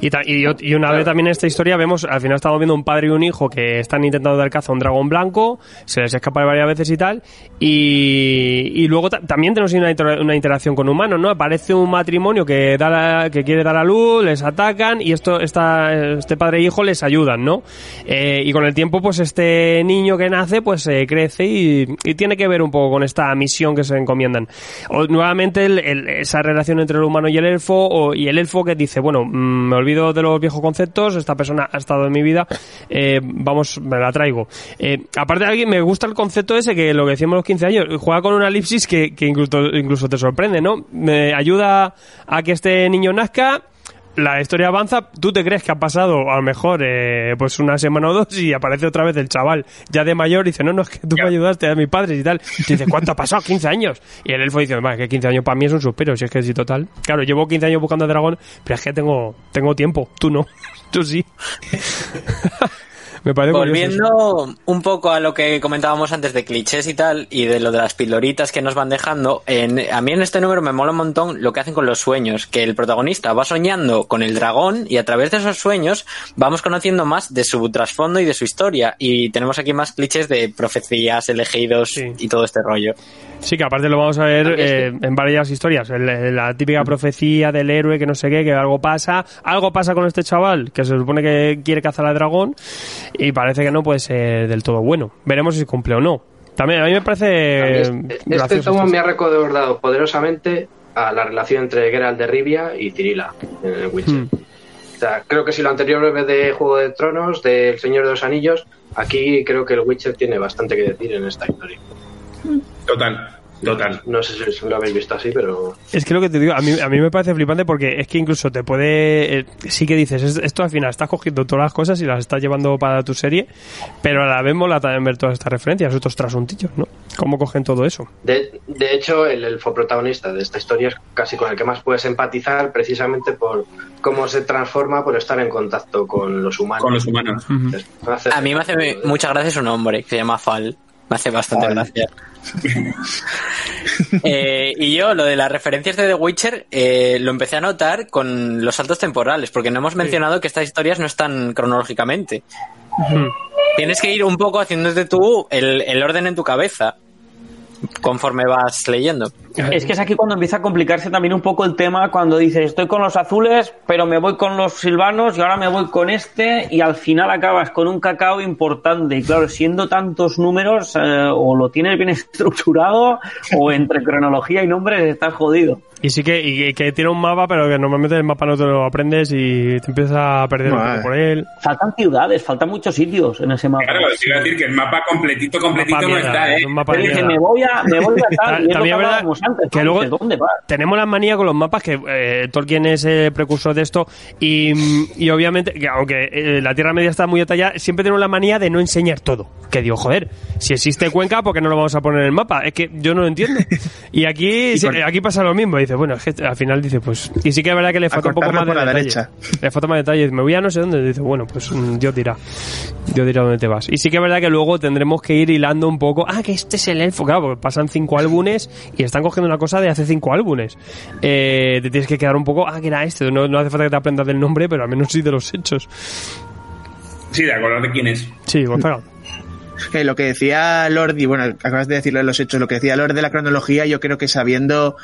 Y, y, y una vez también en esta historia vemos, al final estamos viendo un padre y un hijo que están intentando dar caza a un dragón blanco, se les escapa varias veces y tal, y, y luego ta- también tenemos una, inter- una interacción con humanos, ¿no? Aparece un matrimonio que, da la- que quiere dar a luz, les atacan y esto esta, este padre e hijo les ayudan, ¿no? Eh, y con el tiempo, pues este niño que nace, pues eh, crece y, y tiene que ver un poco con esta misión que se encomiendan. O, nuevamente el- el- esa relación entre el humano y el elfo, o- y el elfo que dice, bueno, mm, me olvido de los viejos conceptos, esta persona ha estado en mi vida, eh, vamos, me la traigo. Eh, aparte de alguien, me gusta el concepto ese que lo que decíamos los 15 años, juega con una elipsis que, que incluso, incluso te sorprende, ¿no? Me ayuda a que este niño nazca, la historia avanza, tú te crees que ha pasado a lo mejor eh, pues una semana o dos y aparece otra vez el chaval ya de mayor y dice, no, no, es que tú me ayudaste a mis padres y tal. Y dice, ¿cuánto ha pasado? 15 años. Y el elfo dice, "Va, que 15 años para mí es un suspiro, si es que sí, total. Claro, llevo 15 años buscando a dragón, pero es que tengo, tengo tiempo, tú no, tú sí. Me parece. Volviendo un poco a lo que comentábamos antes de clichés y tal, y de lo de las pildoritas que nos van dejando, en, a mí en este número me mola un montón lo que hacen con los sueños, que el protagonista va soñando con el dragón y a través de esos sueños vamos conociendo más de su trasfondo y de su historia. Y tenemos aquí más clichés de profecías, elegidos Sí. y todo este rollo. Sí, que aparte lo vamos a ver eh, en varias historias. El- el- la típica profecía del héroe que no sé qué, que algo pasa. Algo pasa con este chaval que se supone que quiere cazar al dragón y parece que no puede ser del todo bueno. Veremos si cumple o no. También a mí me parece. Mí este- Este tomo esto. me ha recordado poderosamente a la relación entre Geralt de Rivia y Cirila en el Witcher. Hmm. O sea, creo que si lo anterior es de Juego de Tronos, del Señor de los Anillos, aquí creo que el Witcher tiene bastante que decir en esta historia. Total, total. No sé si lo habéis visto así, pero Es que lo que te digo, a mí, a mí me parece flipante porque es que incluso te puede. eh, sí que dices, es- esto al final estás cogiendo todas las cosas y las estás llevando para tu serie, pero a la vez mola también ver todas estas referencias, estos trasuntillos, ¿no? ¿Cómo cogen todo eso? de, de hecho el elfo protagonista de esta historia es casi con el que más puedes empatizar precisamente por cómo se transforma por estar en contacto con los humanos. Con los humanos. Entonces, A mí me hace mucha gracia su nombre, que se llama Fal. Me hace bastante Fal. gracia. Eh, y yo, lo de las referencias de The Witcher, eh, lo empecé a notar con los saltos temporales, porque no hemos mencionado que estas historias no están cronológicamente. Tienes que ir un poco haciéndote tú el, el orden en tu cabeza conforme vas leyendo. Es que es aquí cuando empieza a complicarse también un poco el tema, cuando dices estoy con los azules, pero me voy con los silvanos y ahora me voy con este y al final acabas con un cacao importante. Y claro, siendo tantos números, eh, o lo tienes bien estructurado o entre cronología y nombres estás jodido. Y sí que, y que tiene un mapa, pero que normalmente el mapa no te lo aprendes y te empiezas a perder un poco por él. Faltan ciudades, faltan muchos sitios en ese mapa. Claro, te iba a decir que el mapa completito, completito Mapa no mierda, está, ¿eh? es un mapa Pero de dije, mierda. me voy a, me voy a tal, y es lo que También es verdad que luego tenemos la manía con los mapas que eh, Tolkien es el precursor de esto y, y obviamente que aunque eh, la Tierra Media está muy detallada siempre tenemos la manía de no enseñar todo. Que digo joder si existe Cuenca ¿por qué no lo vamos a poner en el mapa? es que yo no lo entiendo. Y aquí con- aquí pasa lo mismo dice bueno es que al final dice pues y sí que es verdad que le falta un poco más de la detalle derecha. le falta más detalle me voy a no sé dónde dice bueno pues mm, Dios dirá Dios dirá dónde te vas. Y sí que es verdad que luego tendremos que ir hilando un poco ah que este es el elfo claro porque pasan cinco álbumes y están cogiendo una cosa de hace cinco álbumes. Eh, te tienes que quedar un poco ah que era este no, no hace falta que te aprendas del nombre pero al menos sí de los hechos. Sí, de acuerdo de quién es. sí Gonzaga Que lo que decía Lord, y bueno, acabas de decirlo de los hechos, lo que decía Lord de la cronología, yo creo que sabiendo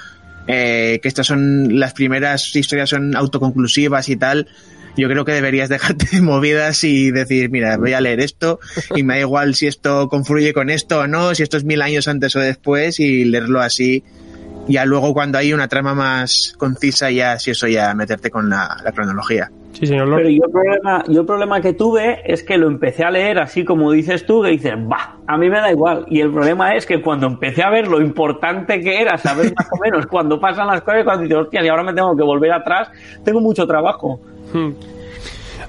eh, que estas son las primeras historias son autoconclusivas y tal, yo creo que deberías dejarte de movidas y decir, mira, voy a leer esto y me da igual si esto confluye con esto o no, si esto es mil años antes o después y leerlo así. Ya luego cuando hay una trama más concisa, ya si eso ya meterte con la, la cronología. sí señor Lord Pero yo el, problema, yo el problema que tuve es que lo empecé a leer así como dices tú, que dices, va, a mí me da igual. Y el problema es que cuando empecé a ver lo importante que era saber más o menos cuando pasan las cosas, cuando dices, hostia, y ahora me tengo que volver atrás, tengo mucho trabajo. Hmm.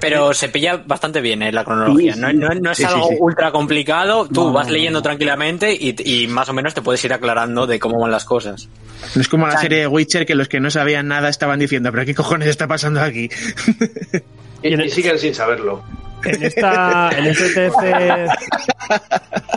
Pero se pilla bastante bien eh, la cronología. Sí, no, sí. no- no es Sí, algo sí. ultra complicado. Tú No, vas leyendo no. tranquilamente y, y más o menos te puedes ir aclarando de cómo van las cosas. No es como la serie de Witcher que los que no sabían nada estaban diciendo, pero ¿qué cojones está pasando aquí? Y siguen sin saberlo. En esta en este tercer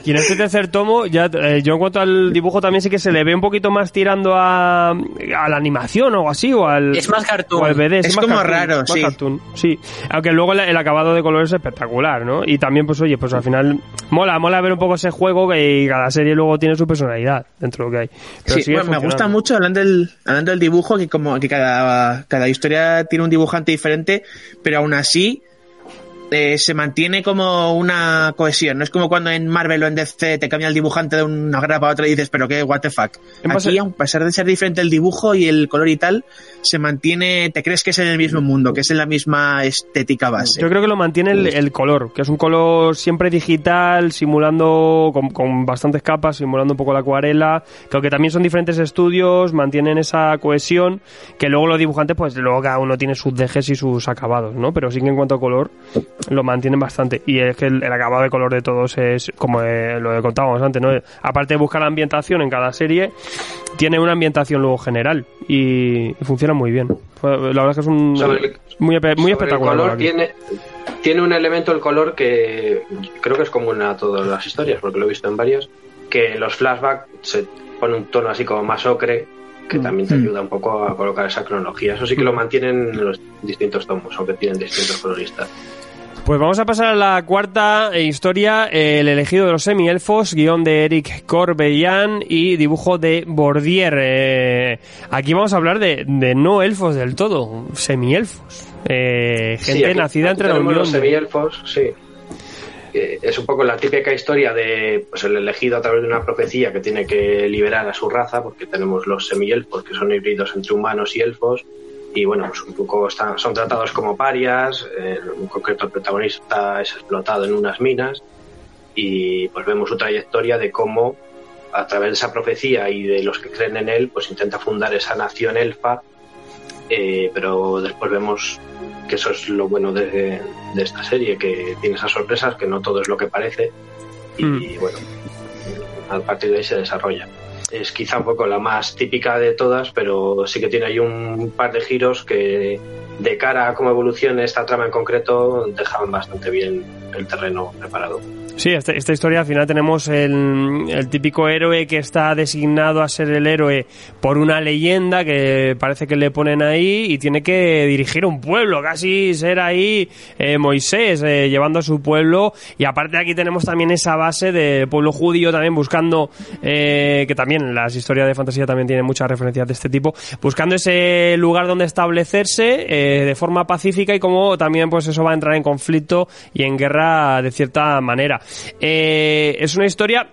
y en este tercer tomo ya eh, yo en cuanto al dibujo también sí que se le ve un poquito más tirando a, a la animación o así o al Es más cartoon. o al BD, Es más como cartoon, raro, más sí. cartoon, sí aunque luego el, el acabado de color es espectacular no y también pues oye pues al final mola mola ver un poco ese juego que y cada serie luego tiene su personalidad dentro de lo que hay Pero Sí, bueno, me gusta mucho hablando del, hablando del dibujo, que como que cada, cada historia tiene un dibujante diferente, pero aún así eh, se mantiene como una cohesión. No es como cuando en Marvel o en DC te cambia el dibujante de una grapa a otra y dices, pero qué, what the fuck. Aquí, a pesar de ser diferente el dibujo y el color y tal, se mantiene, te crees que es en el mismo mundo, que es en la misma estética base. Yo creo que lo mantiene el, el color, que es un color siempre digital, simulando con, con bastantes capas, simulando un poco la acuarela, que aunque también son diferentes estudios, mantienen esa cohesión, que luego los dibujantes, pues luego cada uno tiene sus dejes y sus acabados, ¿no? Pero sí que en cuanto a color, lo mantienen bastante. Y es que el, el acabado de color de todos es, como eh, lo contábamos antes, ¿no? Aparte de buscar la ambientación en cada serie, tiene una ambientación luego general y, y funciona muy bien. La verdad es que es un... El- muy, muy espectacular. El color tiene, tiene un elemento el color que creo que es común a todas las historias, porque lo he visto en varias, que los flashbacks se pone un tono así como más ocre, que también te Mm. ayuda un poco a colocar esa cronología. Eso sí que lo mantienen en los distintos tomos, aunque tienen distintos coloristas. Pues vamos a pasar a la cuarta eh, historia, eh, El elegido de los semielfos, guion de Eric Corbellan y dibujo de Bordier. Eh, aquí vamos a hablar de, de no elfos del todo, semielfos. Eh, Sí, gente aquí- nacida aquí entre la tenemos unión. los semielfos, sí. Que Es un poco la típica historia de pues, el elegido a través de una profecía que tiene que liberar a su raza, porque tenemos los semielfos, que son híbridos entre humanos y elfos, y bueno, pues un poco están, son tratados como parias, en concreto el protagonista es explotado en unas minas, y pues vemos su trayectoria de cómo a través de esa profecía y de los que creen en él, pues intenta fundar esa nación elfa, eh, pero después vemos que eso es lo bueno de, de esta serie, que tiene esas sorpresas, que no todo es lo que parece, y Mm. bueno, a partir de ahí se desarrolla. Es quizá un poco la más típica de todas, pero sí que tiene ahí un par de giros que de cara a cómo evolucione esta trama en concreto dejaban bastante bien el terreno preparado. Sí, esta, esta historia al final tenemos el, el típico héroe que está designado a ser el héroe por una leyenda que parece que le ponen ahí y tiene que dirigir un pueblo, casi ser ahí eh, Moisés eh, llevando a su pueblo y aparte aquí tenemos también esa base de pueblo judío también buscando, eh, que también las historias de fantasía también tienen muchas referencias de este tipo, buscando ese lugar donde establecerse eh, de forma pacífica y cómo también pues eso va a entrar en conflicto y en guerra de cierta manera. Eh, es una historia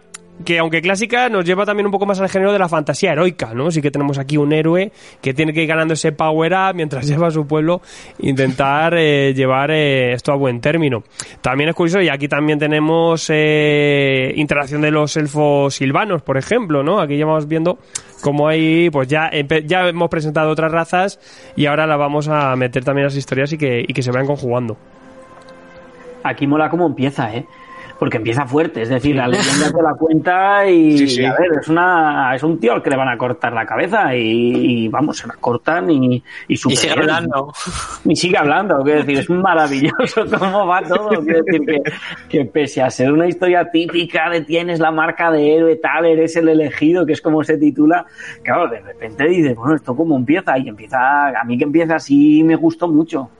que aunque clásica nos lleva también un poco más al género de la fantasía heroica, ¿no? Sí que tenemos aquí un héroe que tiene que ir ganando ese power up mientras lleva a su pueblo intentar eh, llevar esto a buen término. También es curioso y aquí también tenemos interacción de los elfos silvanos, por ejemplo, ¿no? Aquí ya vamos viendo cómo hay, pues ya, ya hemos presentado otras razas y ahora la vamos a meter también a las historias y que, y que se vayan conjugando. Aquí mola cómo empieza, ¿eh? Porque empieza fuerte, es decir, la leyenda te la cuenta y, Sí, sí. a ver, es una es un tío al que le van a cortar la cabeza y, y, vamos, se la cortan y, y, Y sigue hablando. Y sigue hablando, quiero decir, es maravilloso cómo va todo. Quiero decir que, que pese a ser una historia típica de tienes la marca de héroe, tal, eres el elegido, que es como se titula, claro, de repente dices, bueno, ¿esto cómo empieza? Y empieza, a mí que empieza así me gustó mucho.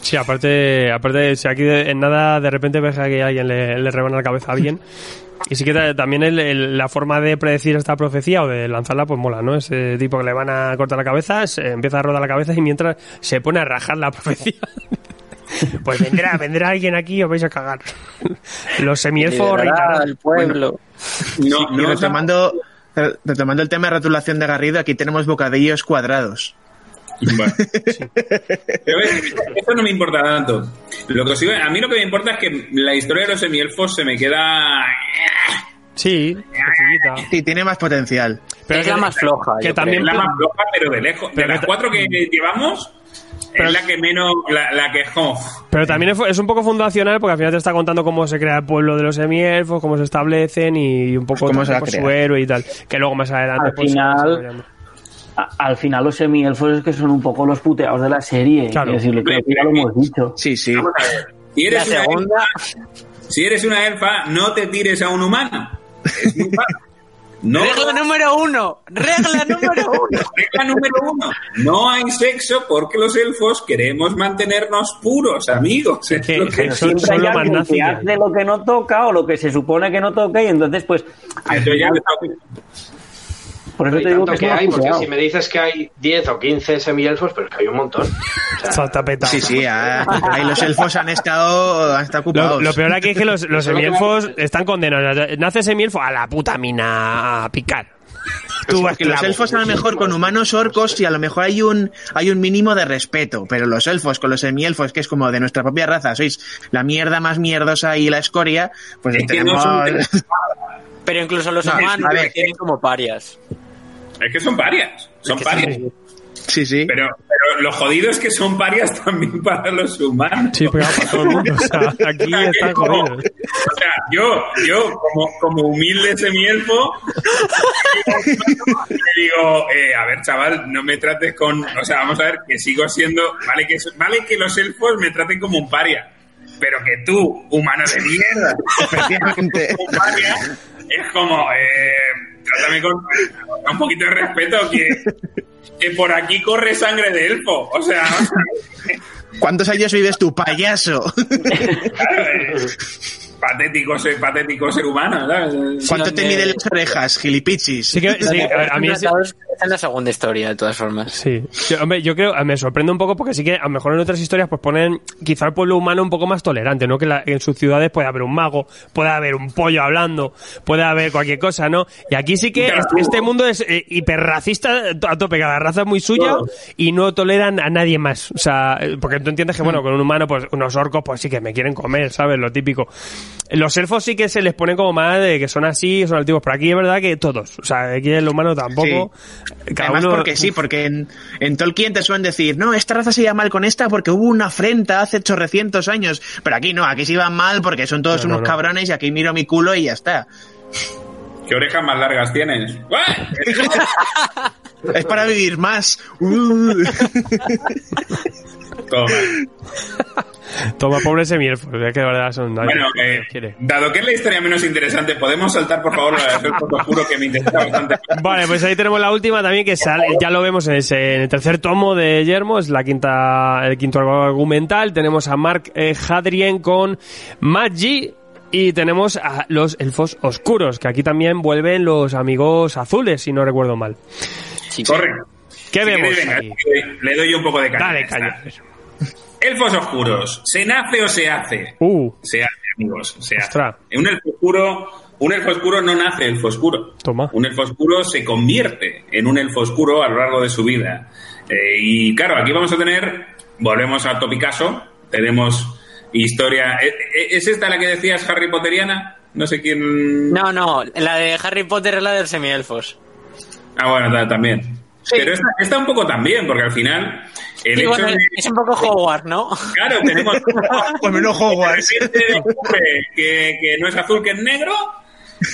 Sí, aparte, aparte, si aquí de- en nada de repente ves que alguien le, le rebana la cabeza a alguien. Y sí que ta- también el- el- la forma de predecir esta profecía o de lanzarla, pues mola, ¿no? Ese tipo que le van a cortar la cabeza, se empieza a rodar la cabeza y mientras se pone a rajar la profecía. Pues vendrá, vendrá alguien aquí y os vais a cagar. Los semielfos al pueblo. No, y no, retomando, retomando el tema de rotulación de Garrido, aquí tenemos bocadillos cuadrados. Bueno. Pero ves, eso no me importa tanto. Lo que a mí lo que me importa es que la historia de los semielfos se me queda. Sí, sencillita. Sí, tiene más potencial. Pero es que- la más floja. que también- Es la más floja, pero de lejos. Pero de las cuatro que llevamos, Pero- es la que menos. La, la que es como. Pero también es, es un poco fundacional porque al final te está contando cómo se crea el pueblo de los semielfos, cómo se establecen y un poco Cómo se va a pues, su héroe y tal. Que luego más adelante Al pues, final- al final los semielfos es que son un poco los puteados de la serie. Claro. Es decir, creo que ya lo hemos dicho. Sí, sí. Si eres, una segunda- elfa, si eres una elfa, no te tires a un humano. Es muy fácil. No, Regla número uno. Regla número uno. regla número uno. No hay sexo porque los elfos queremos mantenernos puros, amigos. Es que- lo que- que son- Siempre son hay alguien que hace lo que no toca o lo que se supone que no toca y entonces pues ya por eso te digo que, hay, porque si me dices que hay 10 o 15 semielfos, pero es que hay un montón. O sea. Sí, sí, ah, ahí los elfos han estado, han estado Lo, ocupados. lo peor aquí es que los, los semielfos están condenados. Nace semielfo a la puta mina a picar. Tú Porque los elfos a lo mejor con humanos orcos y a lo mejor hay un hay un mínimo de respeto, pero los elfos con los semielfos, que es como de nuestra propia raza, sois la mierda más mierdosa y la escoria, pues Es que no tenemos... son- Pero incluso los No, humanos tienen como parias. Es que son parias. Son que parias. sí. Sí, sí. Pero, pero lo jodido es que son parias también para los humanos. Sí, pero para todo el mundo. O sea, aquí O sea, que están como- jodidos. O sea, yo, yo como, como humilde semielfo, le digo, eh, a ver, chaval, no me trates con... O sea, vamos a ver, que sigo siendo... Vale que, vale que los elfos me traten como un paria, pero que tú, humano de mierda, paria, es como... Eh, trátame con un poquito de respeto que, que por aquí corre sangre de elfo. O sea, ¿Cuántos años vives tu payaso? claro, eh, patético, ser, patético ser humano, ¿sabes? ¿Cuánto te miden las orejas, gilipichis? Sí, que, sí, a, a mí es- Tratados en la segunda historia, de todas formas. Sí, Yo- hombre, yo creo, me sorprende un poco porque sí que a lo mejor en otras historias pues ponen quizá el pueblo humano un poco más tolerante, ¿no? Que la- en sus ciudades puede haber un mago, puede haber un pollo hablando, puede haber cualquier cosa, ¿no? Y aquí sí que este, este mundo es eh, hiperracista a tope, cada raza es muy suya y no toleran a nadie más. O sea, eh, porque tú entiendes que, bueno, con un humano, pues unos orcos, pues sí que me quieren comer, ¿sabes? Lo típico. Los elfos sí que se les pone como más de que son así, son altivos, pero aquí es verdad que todos. O sea, aquí el humano tampoco. Cada Además, uno- porque sí, porque en, en Tolkien te suelen decir, no, esta raza se iba mal con esta porque hubo una afrenta hace chorrecientos años. Pero aquí no, aquí se iban mal porque son todos No, no, unos no. cabrones y aquí miro mi culo y ya está. ¿Qué orejas más largas tienes? Es para vivir más. Uh. Toma. Toma, pobre semielfos, es que de verdad son... nadie Bueno, eh, dado que es la historia menos interesante, ¿podemos saltar, por favor, la del Elfo Oscuro que me interesa bastante? Vale, pues ahí tenemos la última también que sale, ya lo vemos en, ese- en el tercer tomo de Yermo, es la quinta, el quinto argumental. Tenemos a Mark eh, Hadrien con Maggi y tenemos a los elfos oscuros, que aquí también vuelven los amigos azules, si no recuerdo mal. Corre. ¿Qué Si vemos venga, aquí? le doy un poco de caña. Dale, caña. Elfos oscuros. ¿Se nace o se hace? Uh, Se hace, amigos. Se hace. Ostras. Un elfo oscuro, un elfo oscuro no nace elfo oscuro. Toma. Un elfo oscuro se convierte en un elfo oscuro a lo largo de su vida. Eh, y claro, aquí vamos a tener, volvemos a Topicaso, tenemos historia. ¿e- e- ¿Es esta la que decías Harry Potteriana? No sé quién. No, no, la de Harry Potter es la de los semielfos. Ah, bueno, ta- también. Pero esta, esta un poco también, porque al final. El Sí, hecho bueno, de- es un poco Hogwarts, ¿no? Claro, tenemos. Pues menos Hogwarts. Que no es azul, que es negro.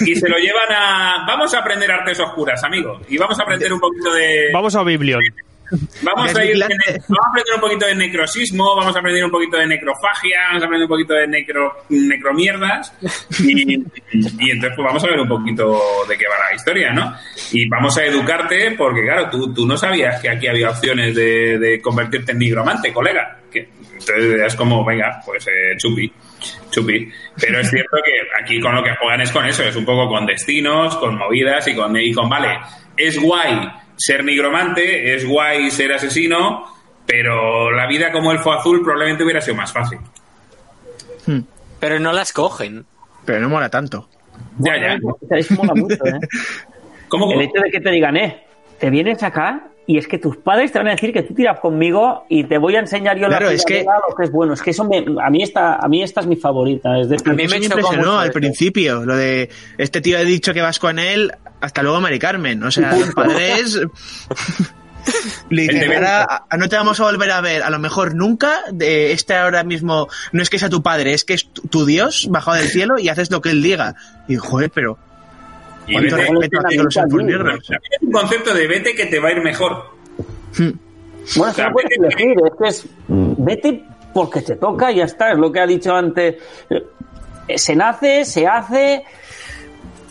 Y se lo llevan a. Vamos a aprender artes oscuras, amigo. Y vamos a aprender un poquito de. vamos a Biblion. Vamos a, ir vamos a aprender un poquito de necrosismo, vamos a aprender un poquito de necrofagia, vamos a aprender un poquito de necro, necromierdas. Y, y entonces pues vamos a ver un poquito de qué va la historia, ¿no? Y vamos a educarte porque, claro, tú, tú no sabías que aquí había opciones de, de convertirte en nigromante, colega. Que, entonces es como, venga, pues eh, chupi, chupi. Pero es cierto que aquí con lo que juegan es con eso, es un poco con destinos, con movidas y con, y con vale, es guay ser nigromante, es guay ser asesino, pero la vida como elfo azul probablemente hubiera sido más fácil. Pero no las cogen. Pero no mola tanto. Ya, ya. Eso mola mucho, ¿eh? ¿Cómo? El hecho de que te digan, eh, te vienes acá y es que tus padres te van a decir que tú tiras conmigo y te voy a enseñar yo Claro, la es que- lo que es bueno. Es que eso me, a mí esta, a mí esta es mi favorita. Es A mí me impresionó al principio, lo de este tío ha dicho que vas con él, hasta luego Mari Carmen. O sea, los padres le El dicen, deber. ahora a- no te vamos a volver a ver, a lo mejor nunca, de este ahora mismo, no es que sea tu padre, es que es tu, tu Dios bajado del cielo y haces lo que él diga. Y joder, pero Y ¿cuánto vete- respeto los es un concepto de vete que te va a ir mejor. Bueno, es que no puedes elegir, es que es, vete porque te toca y ya está. Es lo que ha dicho antes. Eh, Se nace, se hace.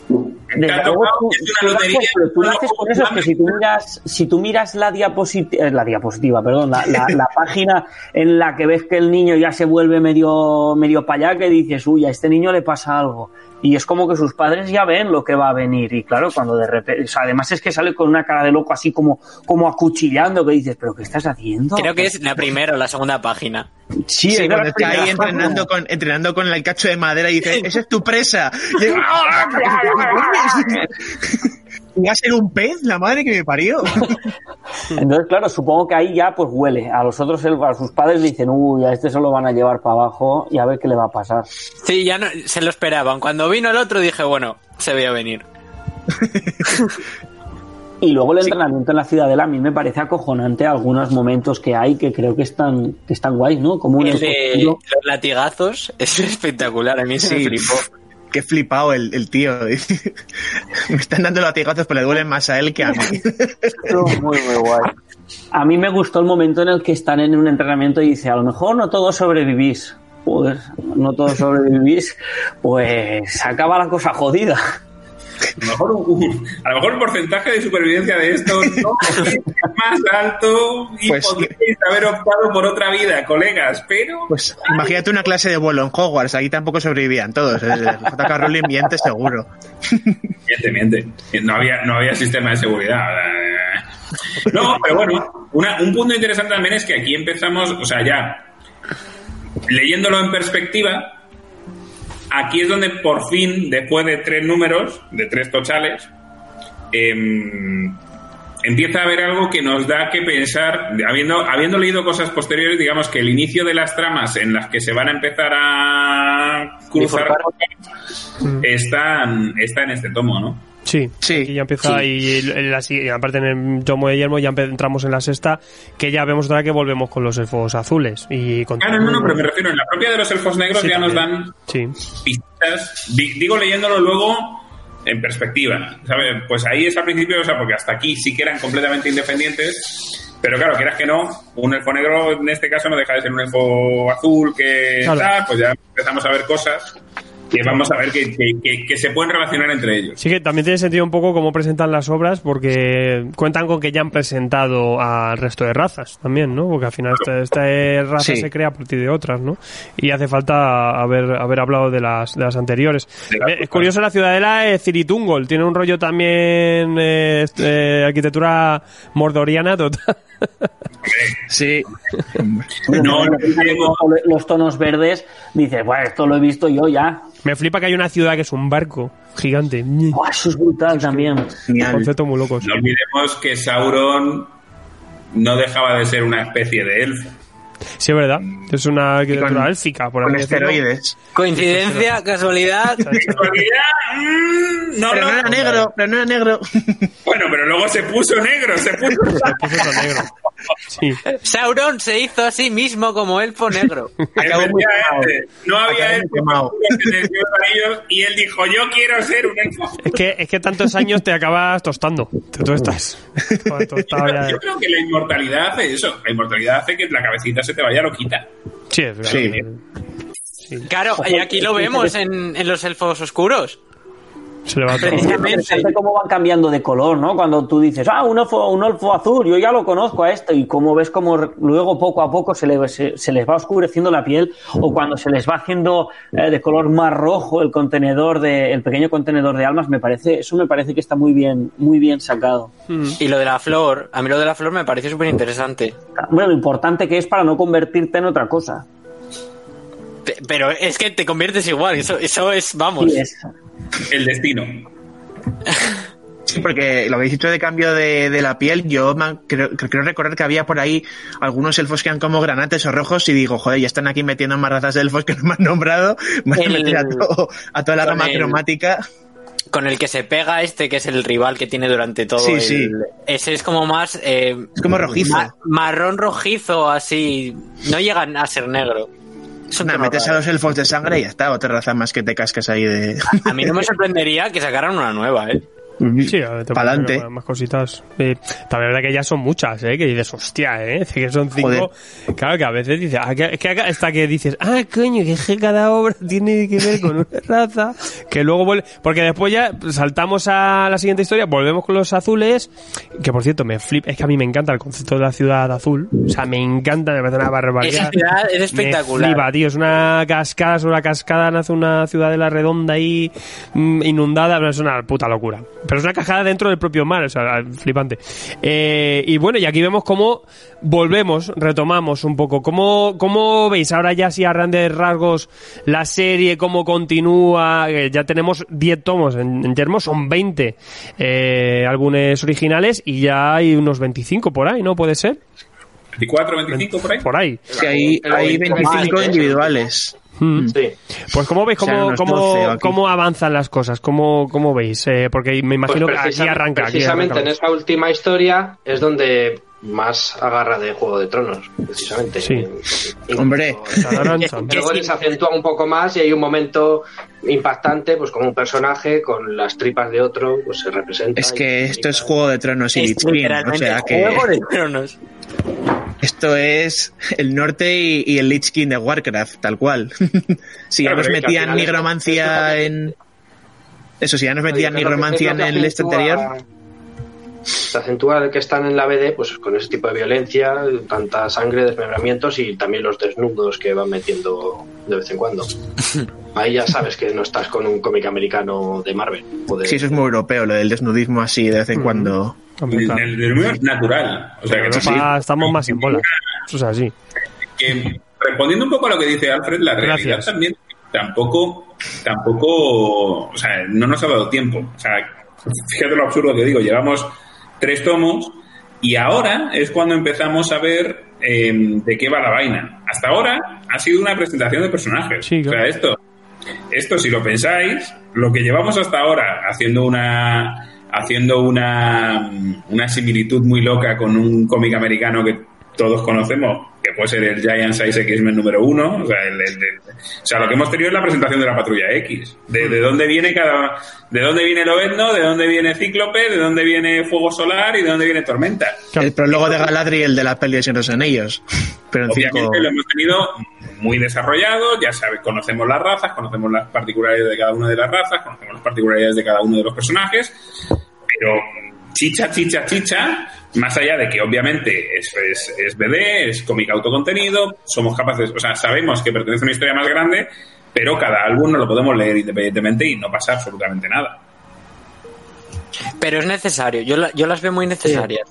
Desde luego, tú, es una tú lo lotería, haces, pero tú lo no haces por eso, es que si tú miras, si tú miras la diapositiva, la diapositiva, perdón, la, la- la página en la que ves que el niño ya se vuelve medio, medio para allá, que dices, uy, a este niño le pasa algo. Y es como que sus padres ya ven lo que va a venir. Y claro, cuando de repente, o sea, además es que sale con una cara de loco así como, como acuchillando, que dices, pero ¿qué estás haciendo? Creo que es la primera o la segunda página. Sí, Sí, es de cuando está ahí entrenando con, entrenando con el cacho de madera y dice, esa es tu presa. Y digo, ¿Va a ser un pez? La madre que me parió. Entonces, claro, supongo que ahí ya pues huele. A los otros, a sus padres dicen, uy, a este se lo van a llevar para abajo y a ver qué le va a pasar. Sí, ya no, se lo esperaban. Cuando vino el otro dije, bueno, se veía venir. Y luego el entrenamiento en la ciudadela a mí me parece acojonante algunos momentos que hay que creo que están, que están guays, ¿no? Como un El de los latigazos es espectacular. A mí me Sí. flipó. Qué flipado el, el tío. me están dando latigazos, pero le duelen más a él que a mí. muy, muy guay. A mí me gustó el momento en el que están en un entrenamiento y dice, a lo mejor no todos sobrevivís. Pues no todos sobrevivís, pues acaba la cosa jodida. A lo mejor, un- a lo mejor el porcentaje de supervivencia de esto no es más alto y Pues- podríais haber optado por otra vida, colegas, pero Pues imagínate una clase de vuelo en Hogwarts, ahí tampoco sobrevivían todos. El JK Rowling miente seguro. miente, miente. No había, no había sistema de seguridad. No, pero bueno, una- un punto interesante también es que aquí empezamos, o sea, ya leyéndolo en perspectiva, aquí es donde por fin, después de tres números, de tres tochales, em, empieza a haber algo que nos da que pensar, habiendo, habiendo leído cosas posteriores, digamos que el inicio de las tramas en las que se van a empezar a cruzar está, está en este tomo, ¿no? Sí, Sí, aquí ya empieza y, el- la y aparte en el tomo de Yermo ya entramos en la sexta, que ya vemos otra vez que volvemos con los elfos azules y con Ah, no, no, no, pero me refiero, en la propia de los elfos negros Sí, ya nos dan Sí, pistas, di- digo leyéndolo luego en perspectiva, ¿sabes? Pues ahí es al principio, o sea, porque hasta aquí sí que eran completamente independientes, pero claro, quieras que no, un elfo negro en este caso no deja de ser un elfo azul que Claro. tal, pues ya empezamos a ver cosas que vamos a ver que, que- que- que se pueden relacionar entre ellos. Sí que también tiene sentido un poco cómo presentan las obras porque cuentan con que ya han presentado al resto de razas también, ¿no? Porque al final esta, esta raza Sí. se crea a partir de otras, ¿no? Y hace falta haber, haber hablado de las, de las anteriores. De Eh, es curioso, la ciudadela es Ciritungol, tiene un rollo también eh, este, arquitectura mordoriana total. Sí. No, no, Los- Los tonos verdes, dices, bueno, esto lo he visto yo ya. Me flipa que hay una ciudad que es un barco gigante. Buah, eso es brutal también. Genial. concepto muy locos. no olvidemos que Sauron no dejaba de ser una especie de elfo. Sí, es verdad. Es una arquitectura con- élfica, por Con esteroides. Coincidencia, casualidad. Casualidad, mm, no, Pero no era negro, pero no era negro. Bueno, pero luego se puso negro, se puso... Se puso negro. Sí. Sauron se hizo a sí mismo como elfo negro. Acabó muy no había Acabó muy elfos quemado. en el Señor de los Anillos y él dijo, yo quiero ser un elfo. Es que, es que tantos años te acabas tostando. Te tostas. Yo creo que la inmortalidad hace eso. La inmortalidad hace que la cabecita se te vaya loquita. Sí, es verdad. Sí. Sí. Claro, y aquí lo vemos en, en los elfos oscuros. Se le va. Interesante cómo van cambiando de color, ¿no? Cuando tú dices, ah, un elfo, un elfo azul, yo ya lo conozco a este, y cómo ves como re- luego poco a poco se, le- se, se les va oscureciendo la piel, o cuando se les va haciendo eh, de color más rojo el contenedor de, el pequeño contenedor de almas, me parece, eso me parece que está muy bien, muy bien sacado. Y lo de la flor, a mí lo de la flor me parece súper interesante. Bueno, lo importante que es para no convertirte en otra cosa. Pe- Pero es que te conviertes igual, eso, eso es, vamos. Sí, es- El destino. Sí, porque lo habéis dicho de cambio de, de la piel, yo creo, creo recordar que había por ahí algunos elfos que eran como granates o rojos y digo, joder, ya están aquí metiendo más razas de elfos que no me han nombrado, van a El- meter a, todo- a toda la gama el- cromática. Con el que se pega este, que es el rival que tiene durante todo Sí, el- sí. Ese es como más... eh, Es como rojizo. ma- marrón rojizo, así. No llegan a ser negro. Tono metes a los elfos de sangre y ya está, otra raza más que te cascas ahí de... A mí no me sorprendería que sacaran una nueva, ¿eh? Sí, a ver, te Pa'lante. ponen Más, más cositas. Eh, también es verdad que ya son muchas, ¿eh? Que dices, hostia, ¿eh? Que son cinco. Claro que a veces dices, ah, que, es que acá- hasta que dices, ah, coño, que es que cada obra tiene que ver con una raza. Que luego vuelve. Porque después ya saltamos a la siguiente historia, volvemos con los azules. Que por cierto, me flip. Es que a mí me encanta el concepto de la ciudad azul. O sea, me encanta, me parece una barbaridad. Esa ciudad es espectacular. Me flipa, tío. Es una cascada sobre la cascada, nace una ciudad de la redonda ahí mm, inundada. pero Es una puta locura. Pero es una cascada dentro del propio mar, o sea, flipante. Eh, y bueno, y aquí vemos cómo volvemos, retomamos un poco. ¿Cómo, cómo veis ahora ya así a grandes rasgos la serie, cómo continúa? Eh, ya tenemos 10 tomos en, en Yermo, son 20 eh, álbumes originales y ya hay unos 25 por ahí, ¿no? ¿Puede ser? 24, 25 por ahí. Por ahí. Sí, hay, hay hay 25 más, ¿eh? individuales. Mm. Sí. Pues cómo veis cómo, cómo, 12 aquí. cómo avanzan las cosas, cómo, cómo veis, Eh, porque me imagino Pues que aquí arranca. Aquí Precisamente en esa última historia es donde más agarra de Juego de Tronos, precisamente. Sí. Y- Hombre. Luego les acentúa un poco más y hay un momento impactante, pues como un personaje con las tripas de otro, pues se representa. Es y- que esto es Juego de Tronos y Es King, o sea que Juego de Tronos. Esto es el norte y, y el Lich King de Warcraft, tal cual. si ya nos metían nigromancia en... Eso, si ya nos metían nigromancia en el este anterior... Se acentúa el que están en la BD, pues con ese tipo de violencia, tanta sangre, desmembramientos y también los desnudos que van metiendo de vez en cuando. Ahí ya sabes que no estás con un cómic americano de Marvel. o de- Sí, eso es muy europeo, lo del desnudismo así de vez en cuando. El, es natural. O sea, estamos más en bolas. Eso es así. que, respondiendo un poco a lo que dice Alfred, la realidad Gracias. también tampoco, tampoco, o sea, no nos ha dado tiempo. O sea, fíjate lo absurdo que digo, llevamos tres tomos y ahora es cuando empezamos a ver eh, de qué va la vaina. Hasta ahora ha sido una presentación de personajes. Sí, O sea, esto, esto si lo pensáis, lo que llevamos hasta ahora haciendo una haciendo una, una similitud muy loca con un cómic americano que todos conocemos, que puede ser el Giant Size X-Men número uno, o sea, el- el- el- o sea, lo que hemos tenido es la presentación de la Patrulla X, de, de dónde viene cada, de dónde viene Lobezno, de dónde viene Cíclope, de dónde viene Fuego Solar y de dónde viene Tormenta. El prólogo de Galadriel de la peli de Señor Anillos. Pero en cinco... Obviamente lo hemos tenido muy desarrollado, ya sabes, conocemos las razas, conocemos las particularidades de cada una de las razas, conocemos las particularidades de cada uno de los personajes, pero chicha, chicha, chicha, más allá de que obviamente es, es, es BD, es cómic autocontenido, somos capaces, o sea, sabemos que pertenece a una historia más grande, pero cada álbum no lo podemos leer independientemente y no pasa absolutamente nada. Pero es necesario, yo, la- yo las veo muy necesarias.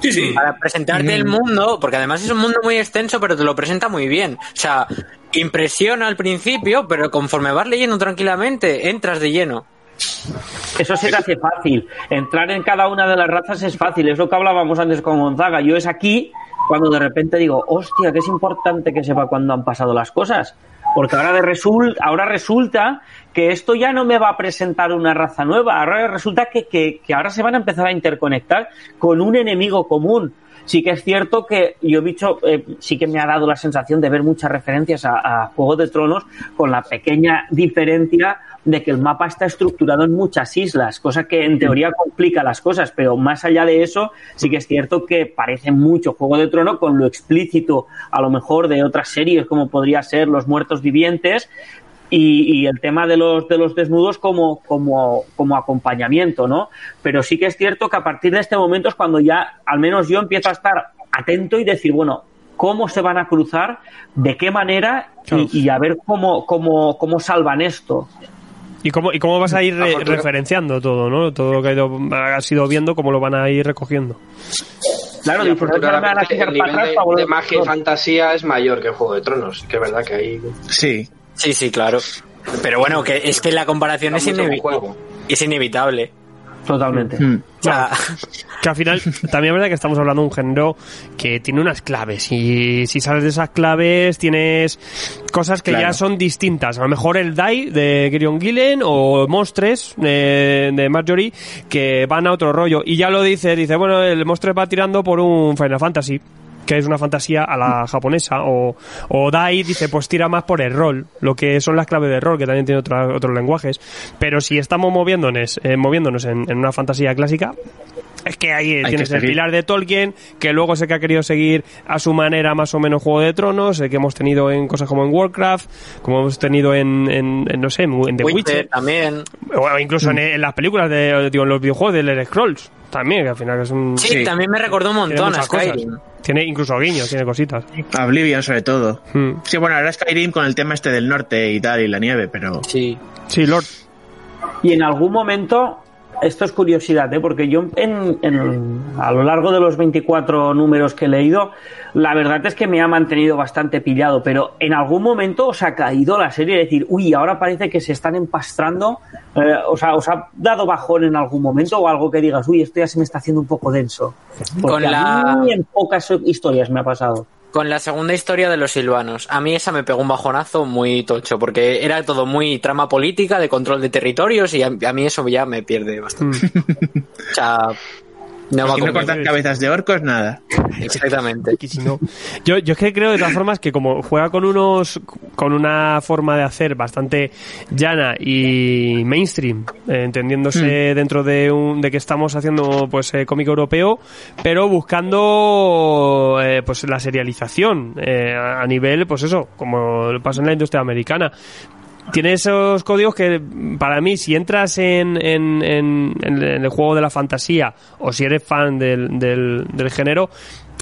Sí, sí. Para presentarte el mundo, porque además es un mundo muy extenso, pero te lo presenta muy bien. O sea, impresiona al principio, pero conforme vas leyendo tranquilamente, entras de lleno. Eso se te hace fácil. Entrar en cada una de las razas es fácil. Es lo que hablábamos antes con Gonzaga. Yo es aquí cuando de repente digo, hostia, que es importante que sepa cuándo han pasado las cosas. Porque ahora, de resul- ahora resulta que esto ya no me va a presentar una raza nueva. Ahora resulta que, que- que ahora se van a empezar a interconectar con un enemigo común. Sí que es cierto que yo he dicho, eh, sí que me ha dado la sensación de ver muchas referencias a, a Juego de Tronos con la pequeña diferencia de que el mapa está estructurado en muchas islas, cosa que en teoría complica las cosas, pero más allá de eso, sí que es cierto que parece mucho Juego de Trono con lo explícito, a lo mejor, de otras series como podría ser Los Muertos Vivientes, y, y el tema de los, de los desnudos como, como, como acompañamiento, ¿no? Pero sí que es cierto que a partir de este momento es cuando ya, al menos yo empiezo a estar atento y decir, bueno, ¿cómo se van a cruzar? ¿De qué manera? Y, y a ver cómo, cómo, cómo salvan esto. ¿Y cómo, ¿Y cómo vas a ir re- referenciando todo, no? Todo lo que ha ido- has ido viendo, cómo lo van a ir recogiendo. Claro, Y afortunadamente, el nivel atrás de, de magia y fantasía es mayor que Juego de Tronos, que es verdad que ahí Sí. Sí, sí, claro. Pero bueno, que es que la comparación es, inevi- juego. es inevitable. Totalmente. Mm. O sea, Que al final, también es verdad que estamos hablando de un género que tiene unas claves. Y si sales de esas claves, tienes cosas que Claro. ya son distintas. A lo mejor el Die de Girion Gillen o Monstres de, de Marjorie, que van a otro rollo. Y ya lo dice, dice, bueno, el Monstres va tirando por un Final Fantasy. Que es una fantasía a la japonesa, o, o Dai dice, pues tira más por el rol, lo que son las claves de rol, que también tiene otra- otros lenguajes. Pero si estamos moviéndonos, eh, moviéndonos en una fantasía clásica, es que ahí que tienes el pilar de Tolkien, que luego sé que ha querido seguir a su manera más o menos Juego de Tronos, eh, que hemos tenido en cosas como en Warcraft, como hemos tenido en, en- en, no sé, en The Witcher Witcher, también. o incluso en, en las películas de, digo, en los videojuegos de Elder Scrolls, también, que al final es un... Sí, Sí. también me recordó un montón a cosas. Skyrim. Tiene incluso guiños, tiene cositas. Oblivion sobre todo. Hmm. Sí, bueno, ahora Skyrim con el tema este del norte y tal, y la nieve, pero... Sí. Sí, Lord. Y en algún momento, esto es curiosidad, ¿eh? porque yo en, en- a lo largo de los 24 números que he leído, la verdad es que me ha mantenido bastante pillado, pero en algún momento os ha caído la serie de decir, uy, ahora parece que se están empastrando, eh, o sea, os ha dado bajón en algún momento o algo que digas, uy, esto ya se me está haciendo un poco denso. Porque Con a la- mí en pocas historias me ha pasado. Con la segunda historia de los silvanos. A mí esa me pegó un bajonazo muy tocho, porque era todo muy trama política, de control de territorios, y a, a mí eso ya me pierde bastante. o sea, no va Si no cortan cabezas de orcos, nada. Exactamente. No- Yo, yo es que creo de todas formas que como juega con unos con una forma de hacer bastante llana y mainstream, eh, entendiéndose dentro de un de que estamos haciendo pues eh, cómic europeo, pero buscando eh, pues la serialización eh, a a nivel pues eso, como pasa en la industria americana tiene esos códigos que para mí si entras en, en, en- en el juego de la fantasía o si eres fan del, del, del género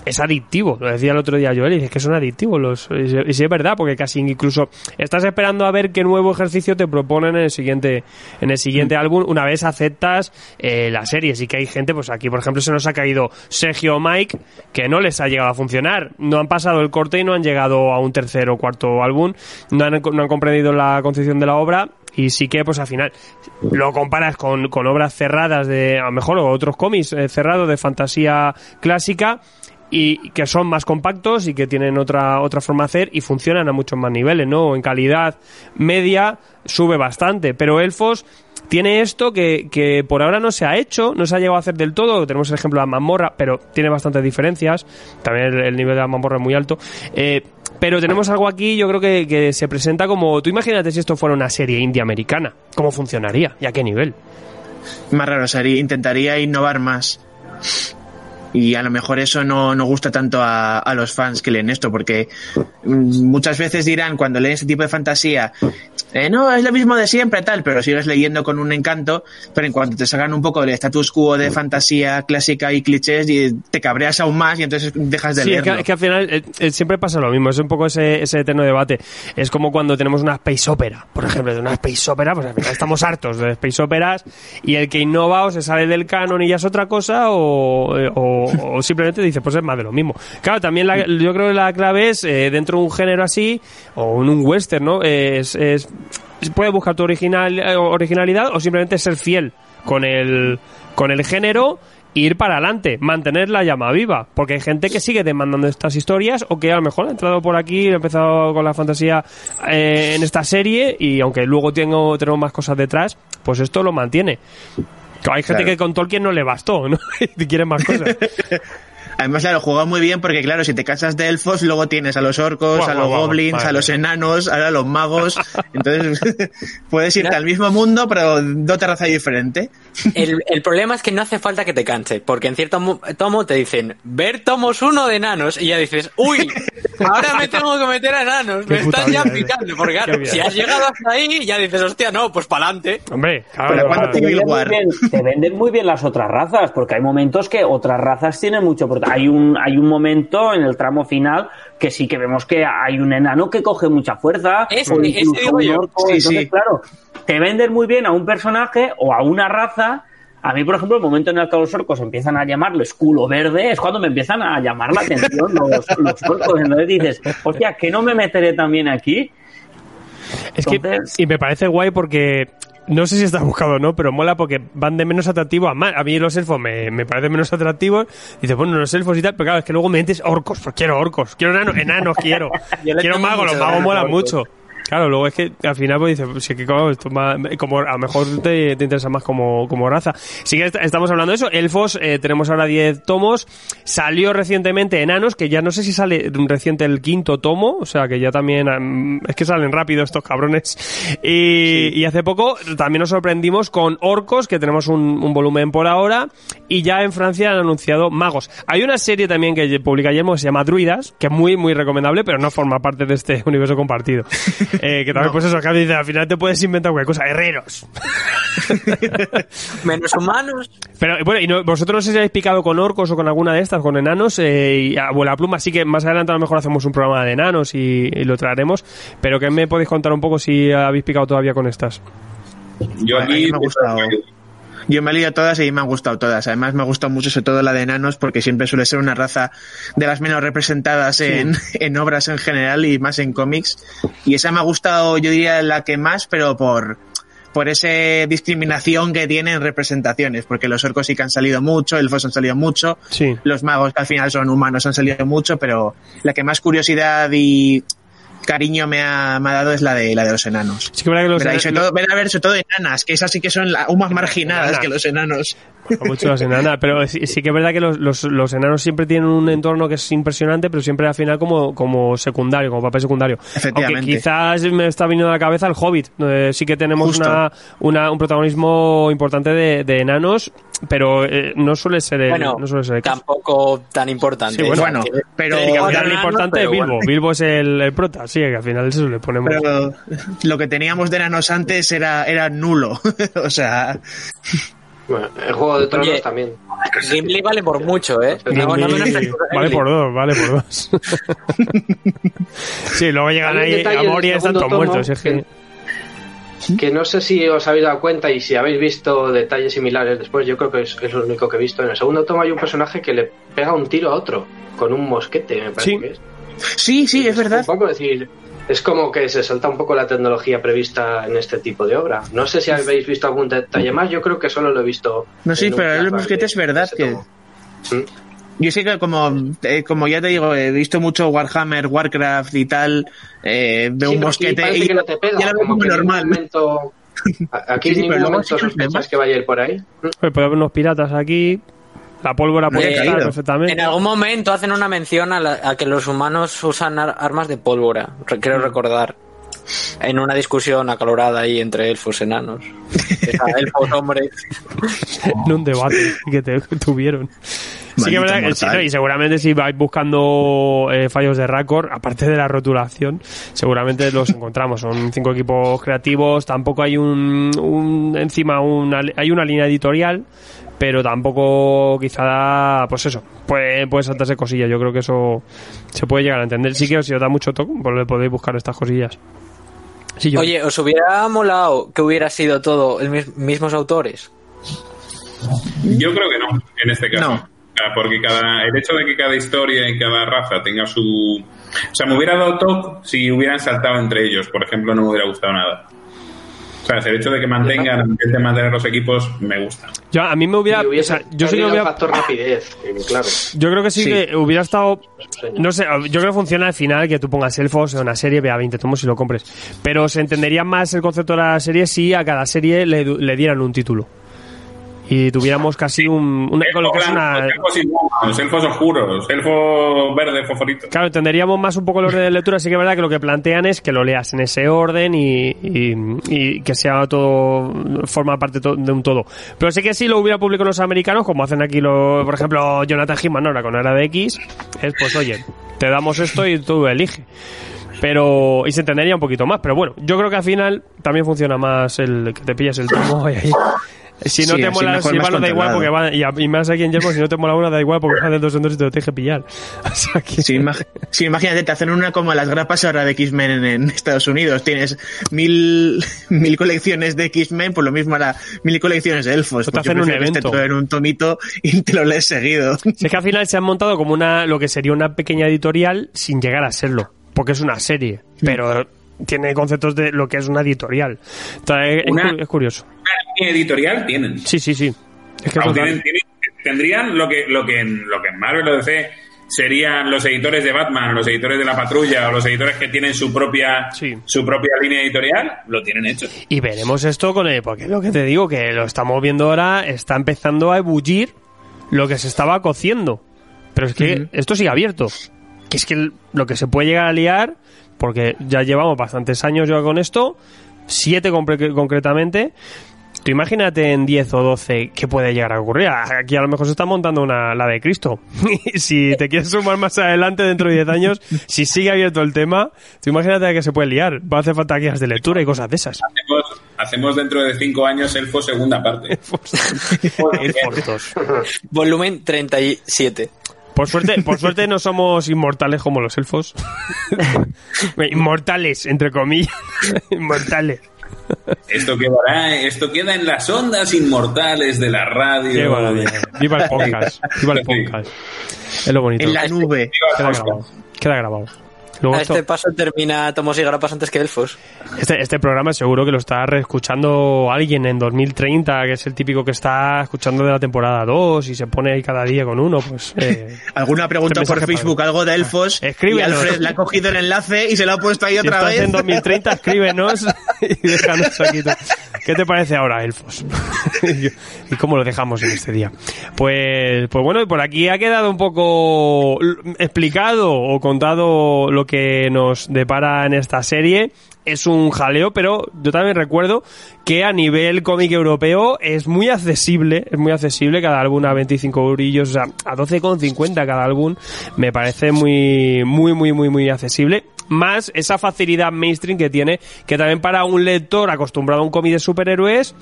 es adictivo, lo decía el otro día Joel, y dice que son adictivos los, y sí es verdad, porque casi incluso estás esperando a ver qué nuevo ejercicio te proponen en el siguiente, en el siguiente álbum, una vez aceptas eh, la serie, sí que hay gente, pues aquí por ejemplo se nos ha caído Sergio o Mike, que no les ha llegado a funcionar, no han pasado el corte y no han llegado a un tercer o cuarto álbum, no han, no han comprendido la concepción de la obra, y sí que pues al final lo comparas con, con obras cerradas de a lo mejor o otros cómics eh, cerrados de fantasía clásica y que son más compactos y que tienen otra otra forma de hacer y funcionan a muchos más niveles, ¿no? En calidad media sube bastante, pero Elfos tiene esto que, que por ahora no se ha hecho, no se ha llegado a hacer del todo. Tenemos el ejemplo de la mazmorra, pero tiene bastantes diferencias. También el, el nivel de la mazmorra es muy alto. Eh, pero tenemos algo aquí, yo creo que, que se presenta como. Tú imagínate si esto fuera una serie india americana. ¿Cómo funcionaría? ¿Y a qué nivel? Más raro sería, intentaría innovar más. Y a lo mejor eso no, no gusta tanto a, a los fans que leen esto, porque mm, muchas veces dirán cuando leen este tipo de fantasía, eh, no, es lo mismo de siempre, tal, pero sigues leyendo con un encanto, pero en cuanto te sacan un poco del status quo de fantasía clásica y clichés, y te cabreas aún más y entonces dejas de Sí, es que, leerlo. es que al final eh, eh, siempre pasa lo mismo, es un poco ese, ese eterno debate. Es como cuando tenemos una space opera, por ejemplo, de una space opera, pues al final estamos hartos de space operas y el que innova o se sale del canon y ya es otra cosa o, eh, o- simplemente dice, pues es más de lo mismo. Claro, también la- yo creo que la clave es eh, dentro de un género así o en un western, ¿no? Es, es, puedes buscar tu original, eh, originalidad o simplemente ser fiel con el, con el género ir para adelante, mantener la llama viva, porque hay gente que sigue demandando estas historias o que a lo mejor ha entrado por aquí, ha empezado con la fantasía eh, en esta serie y aunque luego tengo, tenemos más cosas detrás, pues esto lo mantiene. Hay gente Claro. que con Tolkien no le bastó, ¿no? y quieren más cosas. Además, claro, juega muy bien porque, claro, si te casas de elfos, luego tienes a los orcos, a los goblins, a los enanos, ahora a los magos. Entonces, puedes irte al mismo mundo, pero de otra raza diferente. El, el problema es que no hace falta que te canse, porque en cierto mo- tomo te dicen, ver tomos uno de enanos, y ya dices, uy, ahora me tengo que meter a enanos, me están ya eh. picando, porque claro, si has llegado hasta ahí, ya dices, hostia, no, pues para adelante. Hombre, claro, Pero claro. ¿cuánto te venden, muy bien, te venden muy bien las otras razas, porque hay momentos que otras razas tienen mucho. Hay un, hay un momento en el tramo final que sí que vemos que hay un enano que coge mucha fuerza, Ese- o ese incluso digo un yo. orco. Sí, Entonces, sí. claro, te venden muy bien a un personaje o a una raza. A mí, por ejemplo, el momento en el que los orcos empiezan a llamarles culo verde es cuando me empiezan a llamar la atención los, los orcos. Entonces dices, hostia, ¿que no me meteré también aquí? Es que, y me parece guay porque no sé si está buscado o no, pero mola porque van de menos atractivo a más. A mí los elfos me, me parecen menos atractivos. Dices, bueno, los elfos y tal, pero claro, es que luego me metes orcos, pues quiero orcos, quiero enanos, enanos quiero. Quiero magos, los magos molan mucho. Claro, luego es que al final pues dices, sí que como, esto más- como a lo mejor te, te interesa más como, como raza. Sí que est- estamos hablando de eso. Elfos, eh, tenemos ahora 10 tomos. Salió recientemente Enanos, que ya no sé si sale reciente el quinto tomo, o sea que ya también am, es que salen rápido estos cabrones. Y, y hace poco también nos sorprendimos con Orcos, que tenemos un, un volumen por ahora. Y ya en Francia han anunciado Magos. Hay una serie también que publica Yelmo que se llama Druidas, que es muy, muy recomendable, pero no forma parte de este universo compartido. Eh, que también, pues eso, que dice, al final te puedes inventar cualquier cosa. Herreros. Menos humanos. Pero bueno, y no- vosotros no sé si habéis picado con orcos o con alguna de estas, con enanos, eh, y a vuela pluma, así que más adelante a lo mejor hacemos un programa de enanos y, y lo traeremos. Pero que me podéis contar un poco si habéis picado todavía con estas. Yo A mí aquí me ha gustado. Yo me he leído todas y me han gustado todas. Además, me ha gustado mucho, sobre todo la de enanos, porque siempre suele ser una raza de las menos representadas en, en obras en general y más en cómics. Y esa me ha gustado, yo diría, la que más, pero por, por esa discriminación que tiene en representaciones, porque los orcos sí que han salido mucho, elfos han salido mucho, Sí. los magos que al final son humanos han salido mucho, pero la que más curiosidad y cariño me ha, me ha dado es la de la de los enanos. Sí que es verdad que los sobre enanos- todo, ven a ver, sobre todo enanas, que esas sí que son aún más marginadas que los enanos. mucho las enanas, pero sí, sí que es verdad que los, los, los enanos siempre tienen un entorno que es impresionante, pero siempre al final como, como secundario, como papel secundario. Efectivamente. Aunque quizás me está viniendo a la cabeza el Hobbit. donde sí que tenemos una, una- un protagonismo importante de, de enanos, pero eh, no suele ser el, Bueno, no suele ser el caso. tampoco tan importante. Sí, bueno, Bueno, pero, Sí, que al final importante es Bilbo. bueno. Bilbo es el, el prota, sí, que al final eso le ponemos. pero lo que teníamos de enanos antes era, era nulo. o sea, Bueno, el Juego de Tronos Oye, también. Gimli vale por mucho, ¿eh? Gimli- No, no menos vale por dos, vale por dos. sí, luego llegan ahí detalle a en el morir y están todos muertos. es que- Que no sé si os habéis dado cuenta y si habéis visto detalles similares después, yo creo que es, es lo único que he visto. En el segundo tomo hay un personaje que le pega un tiro a otro con un mosquete, me parece Sí. que es. sí, sí, es verdad. Un poco decir, es como que se salta un poco la tecnología prevista en este tipo de obra. No sé si habéis visto algún detalle más, yo creo que solo lo he visto. No, sí, pero el mosquete es verdad que-. ¿Mm? Yo sé que como, eh, como ya te digo, he visto mucho Warhammer, Warcraft y tal, eh, de Sí, un mosquete y que no te pega, ya lo veo como normal. momento- a- Aquí Sí, sí, en pero ningún luego momento sí que los sospechas que vaya a ir por ahí. Oye, puede haber unos piratas aquí. La pólvora puede Eh, estar perfectamente. En algún momento hacen una mención a, la- a que los humanos usan ar- armas de pólvora, re- Mm. creo recordar. En una discusión acalorada ahí entre elfos enanos. Esa, elfos hombres. en un debate que te tuvieron. Sí que verdad y seguramente si vais buscando eh, fallos de Raccord, aparte de la rotulación, seguramente los encontramos. Son cinco equipos creativos, tampoco hay un, un- encima una, hay una línea editorial, pero tampoco quizá, pues eso, puede, puede saltarse cosillas. Yo creo que eso se puede llegar a entender. Sí que si os da mucho toque, pues le podéis buscar estas cosillas. Sí, yo. Oye, ¿os hubiera molado que hubiera sido todo el mis- mismos autores? Yo creo que no, en este caso. No. Porque cada, el hecho de que cada historia y cada raza tenga su... O sea, me hubiera dado toque si hubieran saltado entre ellos. Por ejemplo, no me hubiera gustado nada. O sea, el hecho de que mantengan, intenten mantener los equipos, me gusta. Yo- a mí me hubiera. Y hubiese o sea, yo sí que el hubiera. factor rapidez, que, claro. Yo creo que sí, Sí. que hubiera estado. No sé, yo creo que funciona al final que tú pongas elfos en una serie, vea 20 tomos y lo compres. Pero se entendería más el concepto de la serie si a cada serie le, du- le dieran un título. Y tuviéramos casi un. Una, con lo que es una- elfos inhumanos, elfos oscuros, elfo verde. Claro, entenderíamos más un poco el orden de lectura. Sí que es verdad que lo que plantean es que lo leas en ese orden y, y- y que sea todo, forma parte de un todo. Pero sí que si lo hubiera publicado los americanos, como hacen aquí, lo, por ejemplo, Jonathan Hickman ahora con era de X, es pues oye, te damos esto y tú elige. Pero, y se entendería un poquito más. Pero bueno, yo creo que al final también funciona más el que te pillas el tomo y ahí. Si no Sí, te mola, si más da igual porque va, y, a- y más aquí en Yermo, si no te mola una, da igual porque va de dos en dos y te lo tienes que pillar. O sea que- Sí, imag- sí, imagínate, te hacen una como las grapas ahora de X-Men en, en Estados Unidos. Tienes mil, mil colecciones de X-Men, por lo mismo ahora mil colecciones de elfos. O te Pues hacen un evento. todo en un tomito y te lo lees seguido. Es que al final se han montado como una lo que sería una pequeña editorial sin llegar a serlo, porque es una serie, pero tiene conceptos de lo que es una editorial. Entonces, es, Una- es curioso. Una línea editorial tienen. Sí, sí, sí. Es que tienen- tienen- tendrían lo que, lo que en lo que en Marvel o DC serían los editores de Batman, los editores de la Patrulla o los editores que tienen su propia Sí. su propia línea editorial, lo tienen hecho. Y veremos esto con el, porque lo que te digo, que lo estamos viendo ahora, está empezando a ebullir lo que se estaba cociendo. Pero es que esto sigue abierto. Que es que lo que se puede llegar a liar, porque ya llevamos bastantes años ya con esto, siete compre- concretamente. Tú imagínate en 10 o 12 qué puede llegar a ocurrir. Aquí a lo mejor se está montando una, la de Cristo. Y si te quieres sumar más adelante, dentro de 10 años, si sigue abierto el tema, tú imagínate que se puede liar. Va a hacer falta guías de lectura y cosas de esas. Hacemos, hacemos dentro de cinco años Elfo segunda parte. Elfos. Volumen 37. Por suerte, por suerte no somos inmortales como los elfos. inmortales, entre comillas. inmortales. Esto quedará, esto queda en las ondas inmortales de la radio. Qué maravilla. Viva el podcast. Viva el podcast. Es lo bonito. En la nube. Queda grabado. Queda grabado. Luego A esto- este paso termina Tomos y Grapas antes que Elfos. Este, este programa seguro que lo está reescuchando alguien en 2030, que es el típico que está escuchando de la temporada 2 y se pone ahí cada día con uno, pues... eh, Alguna pregunta Este por mensaje Facebook, para- algo de elfos. Escríbenos. Y Alfred le ha cogido el enlace y se lo ha puesto ahí si otra estás vez. en 2030, escríbenos y déjanos aquí. ¿Qué te parece ahora, Elfos? ¿Y cómo lo dejamos en este día? Pues, pues bueno, y por aquí ha quedado un poco explicado o contado lo que nos depara en esta serie. Es un jaleo, pero yo también recuerdo que a nivel cómic europeo es muy accesible, es muy accesible, cada álbum a 25 eurillos, o sea, a 12,50 cada álbum, me parece muy, muy, muy, muy, muy accesible más esa facilidad mainstream que tiene, que también para un lector acostumbrado a un cómic de superhéroes,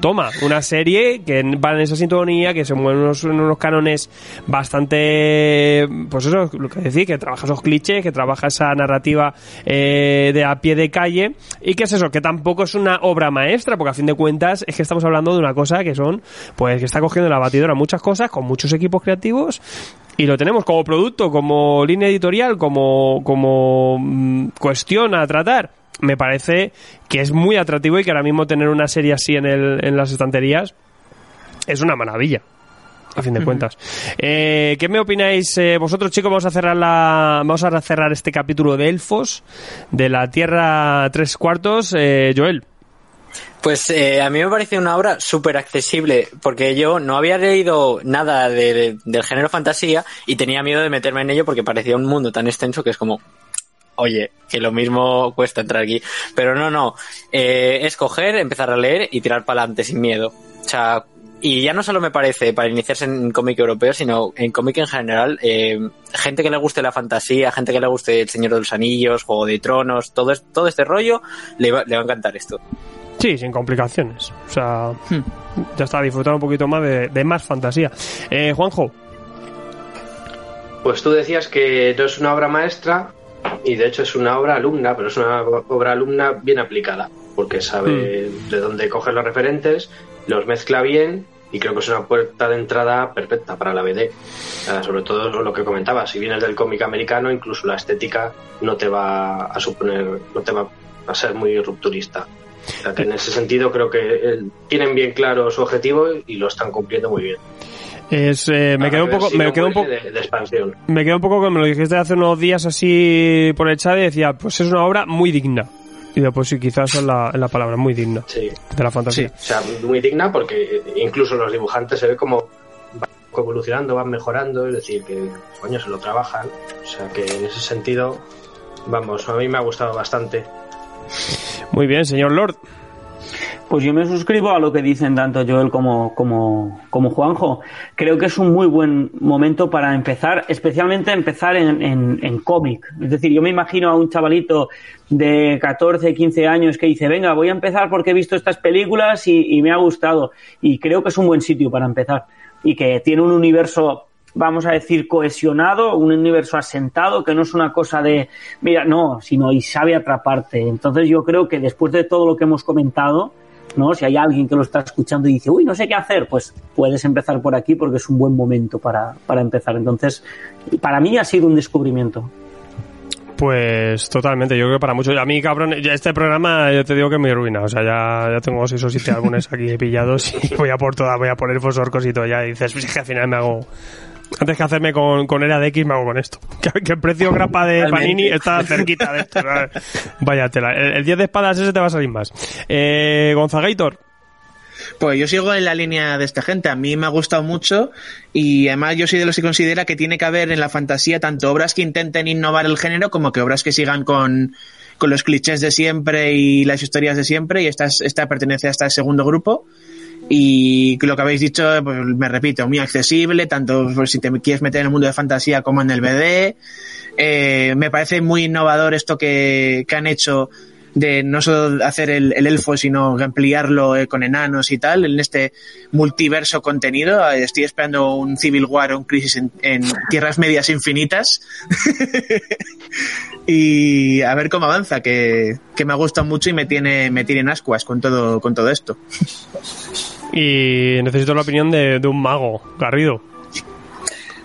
toma una serie que va en esa sintonía, que se mueve en unos, unos bastante, pues eso, lo que decir, que trabaja esos clichés, que trabaja esa narrativa eh, de a pie de calle, y que es eso, que tampoco es una obra maestra, porque a fin de cuentas es que estamos hablando de una cosa que son, pues que está cogiendo en la batidora muchas cosas, con muchos equipos creativos, y lo tenemos como producto, como línea editorial, como, como mm, cuestión a tratar. Me parece que es muy atractivo y que ahora mismo tener una serie así en, el, en las estanterías es una maravilla. A fin de cuentas. Eh, ¿Qué me opináis eh, vosotros, chicos? Vamos a cerrar la, vamos a cerrar este capítulo de Elfos de la Tierra tres cuartos. Eh, Joel. Pues eh, a mí me parece una obra súper accesible, porque yo no había leído nada de- de- del género fantasía y tenía miedo de meterme en ello porque parecía un mundo tan extenso que es como, oye, que lo mismo cuesta entrar aquí. Pero no, no, eh, escoger, empezar a leer y tirar para adelante sin miedo. O sea, y ya no solo me parece para iniciarse en cómic europeo, sino en cómic en general, eh, gente que le guste la fantasía, gente que le guste El Señor de los Anillos, Juego de Tronos, todo, es- todo este rollo, le va, le va a encantar esto. Sí, sin complicaciones. O sea, ya está, disfrutar un poquito más de, de más fantasía. Eh, Juanjo. Pues tú decías que no es una obra maestra y de hecho es una obra alumna, pero es una obra alumna bien aplicada, porque sabe de dónde coger los referentes, los mezcla bien y creo que es una puerta de entrada perfecta para la BD. Sobre todo lo que comentaba, si vienes del cómic americano, incluso la estética no te va a suponer, no te va a ser muy rupturista. O sea, que en ese sentido creo que eh, tienen bien claro su objetivo y lo están cumpliendo muy bien. Es, eh, me quedo un poco, me quedo un poco, de- de expansión. me quedo un poco, como me lo dijiste hace unos días así por el chat y decía, pues es una obra muy digna. Y después sí, quizás es la, la palabra, muy digna Sí. de la fantasía. O sea, muy digna porque incluso los dibujantes se ve como van evolucionando, van mejorando, es decir, que coño se lo trabajan. O sea, que en ese sentido, vamos, a mí me ha gustado bastante. Muy bien, señor Lord. Pues yo me suscribo a lo que dicen tanto Joel como, como, Juanjo. Creo que es un muy buen momento para empezar, especialmente empezar en, en, en cómic. Es decir, yo me imagino a un chavalito de 14, 15 años que dice, venga, voy a empezar porque he visto estas películas y, y me ha gustado. Y creo que es un buen sitio para empezar. Y que tiene un universo vamos a decir, cohesionado, un universo asentado, que no es una cosa de, mira, no, sino y sabe atraparte. Entonces yo creo que después de todo lo que hemos comentado, ¿no? Si hay alguien que lo está escuchando y dice, uy, no sé qué hacer, pues puedes empezar por aquí porque es un buen momento para, para empezar. Entonces, para mí ha sido un descubrimiento. Pues totalmente, yo creo que para muchos. A mí, cabrón, ya este programa, yo te digo que me ruina. O sea, ya, ya tengo seis o siete álbumes aquí pillados y voy a por todas, voy a poner orcos y todo. Ya dices, pues es que al final me hago, Antes que hacerme con, con era de X, me hago con esto. Que, que el precio grapa de. Panini está cerquita de esto. Vaya tela. El, el 10 de espadas ese te va a salir más. Eh, Gonzagator. Pues yo sigo en la línea de esta gente. A mí me ha gustado mucho y además yo soy de los que considera que tiene que haber en la fantasía tanto obras que intenten innovar el género como que obras que sigan con, con los clichés de siempre y las historias de siempre. Y esta, es- esta pertenece a este segundo grupo. Y lo que habéis dicho, pues me repito, muy accesible, tanto pues, si te quieres meter en el mundo de fantasía como en el BD. Eh, me parece muy innovador esto que, que han hecho de no solo hacer el, el elfo, sino ampliarlo eh, con enanos y tal, en este multiverso contenido. Eh, Estoy esperando un Civil War o un Crisis en, en Tierras Medias Infinitas. y a ver cómo avanza, que, que me ha gustado mucho y me tiene, me tiene en ascuas con todo, con todo esto. Y necesito la opinión de, de un mago, Garrido.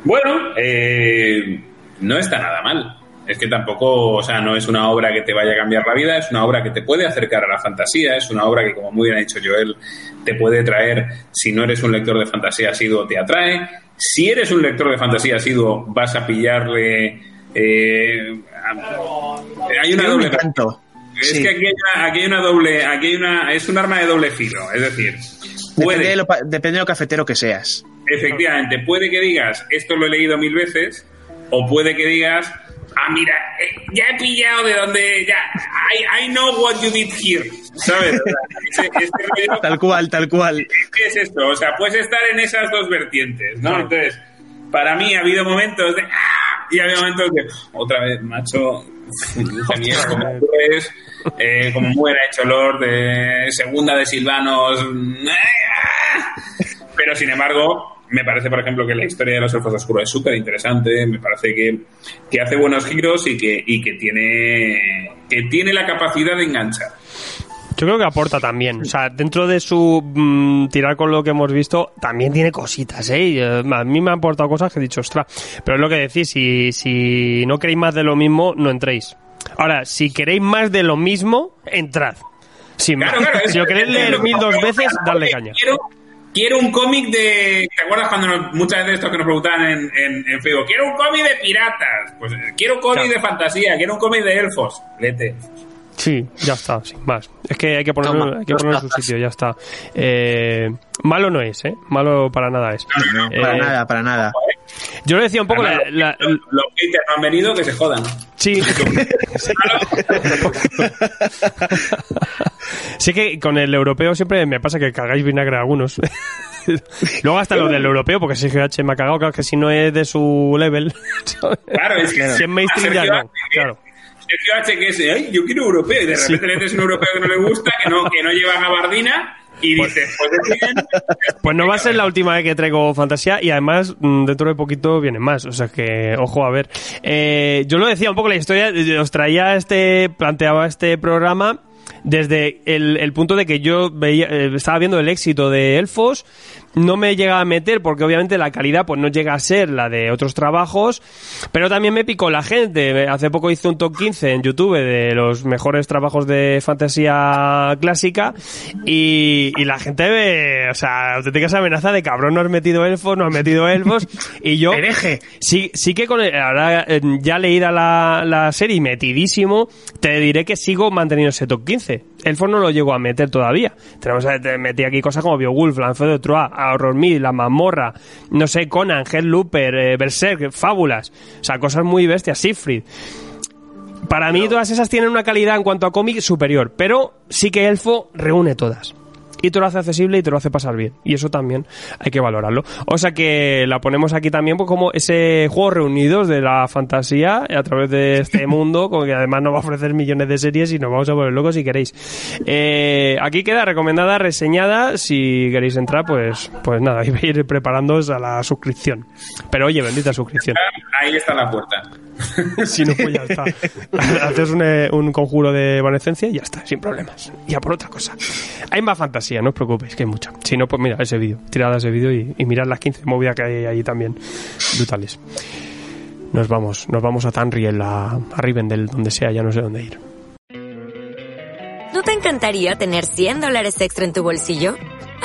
Bueno, eh, no está nada mal. Es que tampoco, o sea, no es una obra que te vaya a cambiar la vida, es una obra que te puede acercar a la fantasía, es una obra que, como muy bien ha dicho Joel, te puede traer, si no eres un lector de fantasía asiduo, te atrae. Si eres un lector de fantasía asiduo, vas a pillarle... eh, hay una doble... encanto. Es Sí. que aquí hay, una, aquí hay una doble, aquí hay una, es un arma de doble filo, es decir, Depende de, lo, depende de lo cafetero que seas. efectivamente, puede que digas, esto lo he leído mil veces, o puede que digas, ah, mira, eh, ya he pillado de donde, ya, I, I know what you did here, ¿sabes? Ese- rollo- Tal cual, tal cual. ¿Qué es esto? O sea, puedes estar en esas dos vertientes, ¿no? Entonces, para mí ha habido momentos de ¡ah! y ha habido momentos de otra vez, macho, como eres, eh, como ha hecho Lord, de segunda de Silvanos, pero sin embargo, me parece, por ejemplo, que la historia de los elfos oscuros es súper interesante, me parece que, que hace buenos giros y que, y que tiene que tiene la capacidad de enganchar. Yo creo que aporta también. O sea, dentro de su mm, tirar con lo que hemos visto, también tiene cositas, ¿eh? Y, eh, a mí me han aportado cosas que he dicho, ostras. Pero es lo que decís, si, si no queréis más de lo mismo, no entréis. Ahora, si queréis más de lo mismo, entrad. Sin más. Claro, si lo queréis leer mil dos veces, darle caña. Quiero, quiero un cómic de. ¿Te acuerdas cuando nos- muchas veces esto que nos preguntaban en, en, en Facebook? Quiero un cómic de piratas. Pues eh, quiero un cómic Claro. de fantasía, quiero un cómic de elfos. Lete. Sí, ya está, sin más. Es que hay que ponerlo, Toma, hay que ponerlo en su sitio, ya está. Eh, malo no es, ¿eh? Malo para nada es. Para Eh, nada, para nada. Yo lo decía un poco la- la- los, los haters no han venido, que se jodan. Sí. sí que con el europeo siempre me pasa que cagáis vinagre a algunos. Luego hasta lo del europeo, porque si GH me ha cagado, claro que si no es de su level. ¿sabes? Claro, es que. Si es mainstream ya no, claro. Sergio H, que es, ay, yo quiero europeo, y de repente le metes un europeo que no le gusta, que no, que no lleva gabardina, y dices, pues deciden. Pues no va a ser la última vez que traigo fantasía y además mm, dentro de poquito vienen más, o sea que ojo a ver. Eh, yo lo decía un poco la historia, eh, os traía este, planteaba este programa desde el, el punto de que yo veía, eh, estaba viendo el éxito de Elfos, no me llega a meter porque obviamente la calidad pues no llega a ser la de otros trabajos, pero también me picó la gente. Hace poco hice un top 15 en YouTube de los mejores trabajos de fantasía clásica y, y la gente ve, o sea, auténticas amenaza de cabrón, no has metido elfos, no has metido elfos y yo... Hereje. Sí, sí que con el- ahora eh, ya leída la, la serie y metidísimo, te diré que sigo manteniendo ese top 15. Elfos no lo llego a meter todavía. Tenemos te metí aquí cosas como Beowulf, Lanfeo de Troyes, Horror Me, La Mazmorra, no sé, Conan, Hellooper, eh, Berserk, Fábulas. O sea, cosas muy bestias, Siegfried. Para mí todas esas tienen una calidad en cuanto a cómic superior, pero sí que Elfo reúne todas. Y te lo hace accesible y te lo hace pasar bien. Y eso también hay que valorarlo. O sea que la ponemos aquí también pues, como ese juego reunidos de la fantasía a través de este mundo, con que además nos va a ofrecer millones de series y nos vamos a volver locos si queréis. Eh, aquí queda recomendada, reseñada. Si queréis entrar, pues, pues nada, y ir preparándoos a la suscripción. Pero oye, bendita suscripción. Ahí está la puerta. Si no, pues ya está. Haces un, eh, un conjuro de evanescencia y ya está, sin problemas. Y a por otra cosa. Hay más fantasía, no os preocupéis, que hay mucha. Si no, pues mira ese vídeo. Tirad ese vídeo y, y mirad las 15 movidas que hay ahí también. Brutales. Nos vamos, nos vamos a Tanriel, a, a Rivendell, donde sea, ya no sé dónde ir. ¿No te encantaría tener 100 dólares extra en tu bolsillo?